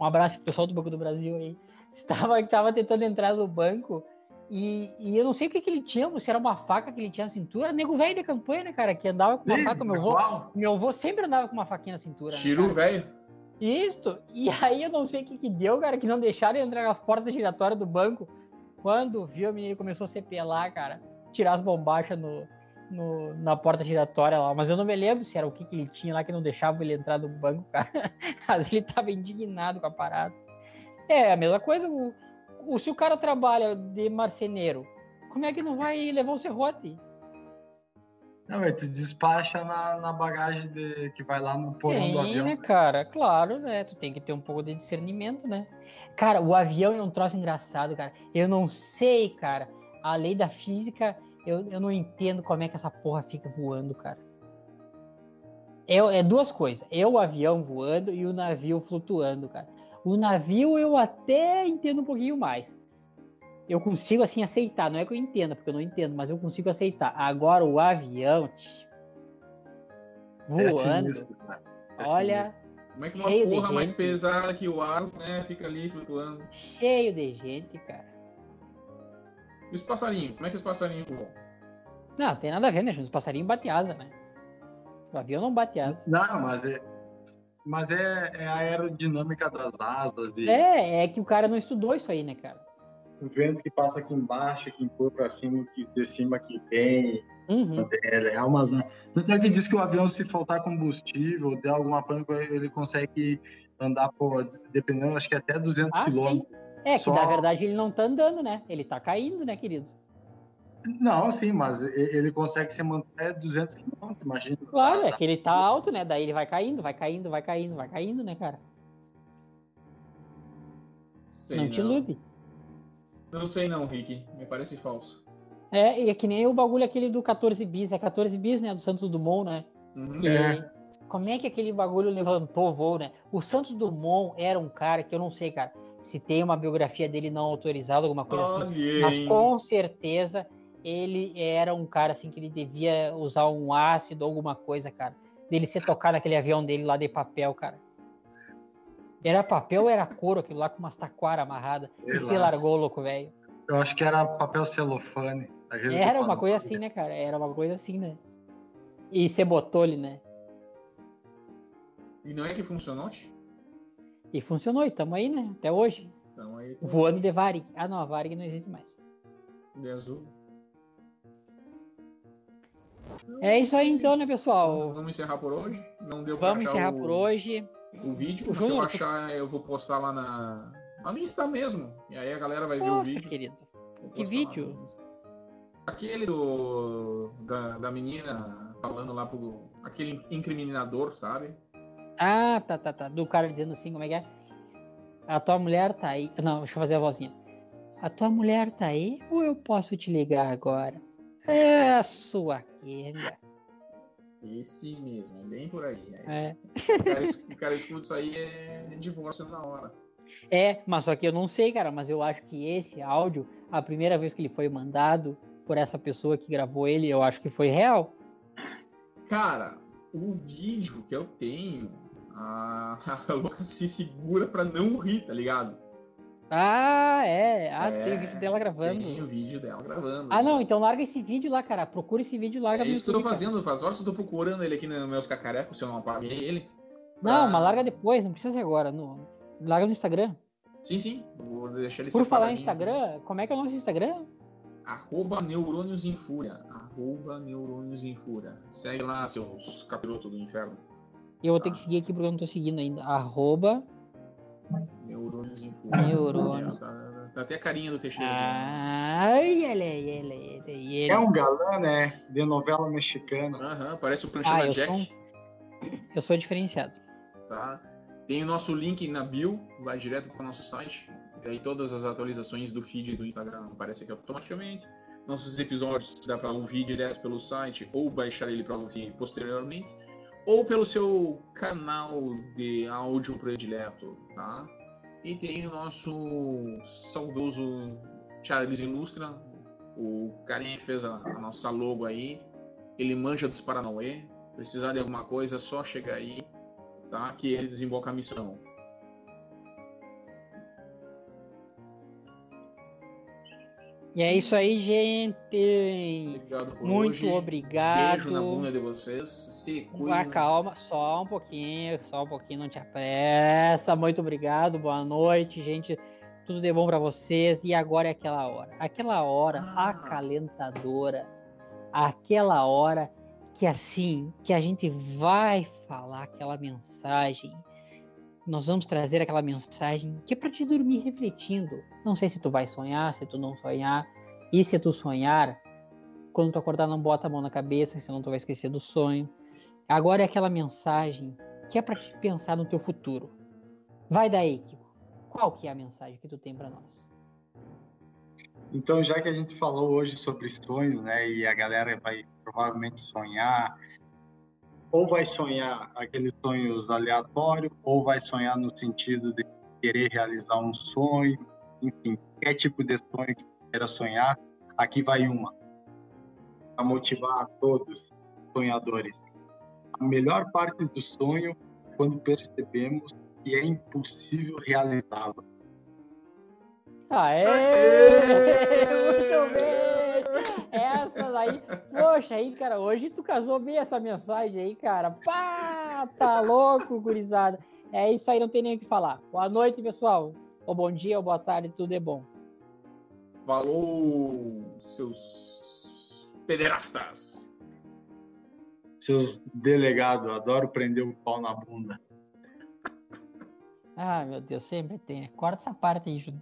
[SPEAKER 2] Um abraço pro pessoal do Banco do Brasil aí. [LAUGHS] Estava, tava tentando entrar no banco e, e, eu não sei o que, que ele tinha, se era uma faca que ele tinha na cintura. Nego velho de campanha, né, cara? Que andava com uma Sim, faca. Meu avô, meu avô sempre andava com uma faquinha na cintura.
[SPEAKER 3] Tiro
[SPEAKER 2] né,
[SPEAKER 3] velho.
[SPEAKER 2] Isso. E aí eu não sei o que, que deu, cara, que não deixaram entrar nas portas giratórias do banco. Quando viu, o menino começou a se pelar, cara. Tirar as bombachas no, no, na porta giratória lá. Mas eu não me lembro se era o que, que ele tinha lá que não deixava ele entrar no banco, [LAUGHS] cara. Mas ele tava indignado com a parada. É, a mesma coisa. O, o, se o cara trabalha de marceneiro, como é que não vai levar o serrote?
[SPEAKER 1] Não, é, tu despacha na, na bagagem de, que vai lá no porão do avião.
[SPEAKER 2] né, cara? Claro, né? Tu tem que ter um pouco de discernimento, né? Cara, o avião é um troço engraçado, cara. Eu não sei, cara. A lei da física, eu, eu não entendo como é que essa porra fica voando, cara. É, é duas coisas. É o avião voando e o navio flutuando, cara. O navio eu até entendo um pouquinho mais. Eu consigo assim aceitar, não é que eu entenda, porque eu não entendo, mas eu consigo aceitar. Agora o avião tch, voando, é é olha,
[SPEAKER 3] como é que uma porra mais pesada que o ar, né, fica ali flutuando?
[SPEAKER 2] Cheio de gente, cara.
[SPEAKER 3] E os passarinhos? Como é que os passarinhos voam?
[SPEAKER 2] Não, tem nada a ver, né? Os passarinhos batem asa, né? O avião não bate asa.
[SPEAKER 1] Não, mas é, mas é, é a aerodinâmica das asas. E...
[SPEAKER 2] É, é que o cara não estudou isso aí, né, cara?
[SPEAKER 1] O vento que passa aqui embaixo, que empurra pra cima, que de cima que vem. Uhum. É, é uma... Tanto é que diz que o avião, se faltar combustível, der alguma pânico, ele consegue andar por, dependendo, acho que até 200 ah, quilômetros.
[SPEAKER 2] É, que Só... na verdade ele não tá andando, né? Ele tá caindo, né, querido?
[SPEAKER 1] Não, sim, mas ele consegue se manter 200 km, imagina.
[SPEAKER 2] Claro, é que ele tá alto, né? Daí ele vai caindo, vai caindo, vai caindo, vai caindo, né, cara? Sei não, não te ilude.
[SPEAKER 3] Não sei não, Rick. Me parece falso.
[SPEAKER 2] É, e é que nem o bagulho aquele do 14 bis. É 14 bis, né? Do Santos Dumont, né? Uhum. É. Como é que aquele bagulho levantou voo, né? O Santos Dumont era um cara que eu não sei, cara, se tem uma biografia dele não autorizada, alguma coisa oh, assim. Yes. Mas com certeza ele era um cara assim que ele devia usar um ácido, alguma coisa, cara. Dele ser tocado naquele avião dele lá de papel, cara. Era papel ou era couro, aquilo lá com umas taquara amarrada. E se largou, louco, velho.
[SPEAKER 1] Eu acho que era papel celofane.
[SPEAKER 2] Era uma coisa assim, né, cara? Era uma coisa assim, né? E você botou ele, né?
[SPEAKER 3] E não é que funcionou?
[SPEAKER 2] E funcionou, e tamo aí, né? Até hoje. Aí, Voando de Varig. Ah, não, a Varig não existe mais.
[SPEAKER 3] De azul.
[SPEAKER 2] É isso aí então, né, pessoal?
[SPEAKER 3] Vamos encerrar por hoje. Não deu
[SPEAKER 2] Vamos encerrar o, por hoje.
[SPEAKER 3] O vídeo, o se eu achar, eu vou postar lá na, no Insta mesmo. E aí a galera vai Posta, ver o vídeo.
[SPEAKER 2] querido. Que vídeo?
[SPEAKER 3] Aquele do, da, da menina falando lá pro. Aquele incriminador, sabe?
[SPEAKER 2] Ah, tá, tá, tá. Do cara dizendo assim, como é que é? A tua mulher tá aí. Não, deixa eu fazer a vozinha. A tua mulher tá aí ou eu posso te ligar agora? É a sua querida.
[SPEAKER 3] Esse mesmo, é bem por aí.
[SPEAKER 2] É.
[SPEAKER 3] O, cara, o cara escuta isso aí é divórcio na hora.
[SPEAKER 2] É, mas só que eu não sei, cara, mas eu acho que esse áudio, a primeira vez que ele foi mandado por essa pessoa que gravou ele, eu acho que foi real.
[SPEAKER 3] Cara, o vídeo que eu tenho, a, [LAUGHS] a louca se segura pra não rir, tá ligado?
[SPEAKER 2] Ah, é. Ah,
[SPEAKER 3] é,
[SPEAKER 2] tem o vídeo dela gravando.
[SPEAKER 3] Tem o vídeo dela gravando.
[SPEAKER 2] Ah, não, então larga esse vídeo lá, cara. Procura esse vídeo larga
[SPEAKER 3] É isso que eu tô fazendo, faz horas que eu tô procurando ele aqui nos meus cacarecos, se eu não apaguei ele.
[SPEAKER 2] Não, ah. mas larga depois, não precisa ser agora. No... Larga no Instagram.
[SPEAKER 3] Sim, sim. Vou deixar ele
[SPEAKER 2] Por falar em Instagram, como é que é o nosso Instagram?
[SPEAKER 3] Arroba Neurônios em Fúria. Arroba Neurônios em Fúria. Segue lá, seus capirotos do inferno.
[SPEAKER 2] Eu vou ter que seguir aqui porque eu não tô seguindo ainda. Arroba
[SPEAKER 3] Neurônios em Fúria.
[SPEAKER 2] Neurônios.
[SPEAKER 3] Tá, tá, até a carinha do Teixeira.
[SPEAKER 2] Ai, ele, ele, ele, ele.
[SPEAKER 1] É um galã, né? De novela mexicana.
[SPEAKER 3] Aham, parece o Pranchana
[SPEAKER 2] ah,
[SPEAKER 3] Jack.
[SPEAKER 2] Sou um... Eu sou diferenciado.
[SPEAKER 3] Tá. Tem o nosso link na bio, vai direto para o nosso site. E aí todas as atualizações do feed do Instagram aparecem aqui automaticamente. Nossos episódios dá para ouvir direto pelo site ou baixar ele para ouvir posteriormente ou pelo seu canal de áudio predileto, tá? E tem o nosso saudoso Charles Ilustra, o carinha que fez a, a nossa logo aí, ele manja dos Paranauê, precisar de alguma coisa é só chegar aí, tá? Que ele desemboca a missão.
[SPEAKER 2] E é isso aí, gente.
[SPEAKER 3] Obrigado por
[SPEAKER 2] Muito
[SPEAKER 3] hoje.
[SPEAKER 2] obrigado.
[SPEAKER 3] Beijo na bunda de vocês. Se cuidem.
[SPEAKER 2] Ah, calma, só um pouquinho, só um pouquinho, não te apressa. Muito obrigado, boa noite, gente. Tudo de bom para vocês. E agora é aquela hora. Aquela hora
[SPEAKER 3] Ah.
[SPEAKER 2] acalentadora. Aquela hora que assim, que a gente vai falar aquela mensagem. Nós vamos trazer aquela mensagem que é para te dormir refletindo. Não sei se tu vai sonhar, se tu não sonhar. E se tu sonhar, quando tu acordar, não bota a mão na cabeça, senão tu vai esquecer do sonho. Agora é aquela mensagem que é para te pensar no teu futuro. Vai daí, Kiko. Qual que é a mensagem que tu tem para nós?
[SPEAKER 1] Então, já que a gente falou hoje sobre sonhos, né, e a galera vai provavelmente sonhar, ou vai sonhar aqueles sonhos aleatórios, ou vai sonhar no sentido de querer realizar um sonho, enfim, qualquer tipo de sonho que queira sonhar, aqui vai uma, para motivar a todos sonhadores. A melhor parte do sonho é quando percebemos que é impossível realizá-lo.
[SPEAKER 2] Aê! [LAUGHS] Muito bem! [LAUGHS] Essas aí, poxa, aí, cara, hoje tu casou bem essa mensagem aí, cara. Pá, tá louco, gurizada. É isso aí, não tem nem o que falar. Boa noite, pessoal. Ou bom dia, ou boa tarde, tudo é bom.
[SPEAKER 3] Falou, seus pederastas.
[SPEAKER 1] Seus delegados, adoro prender o pau na bunda.
[SPEAKER 2] Ah, meu Deus, sempre tem. Corta essa parte aí, Júlio.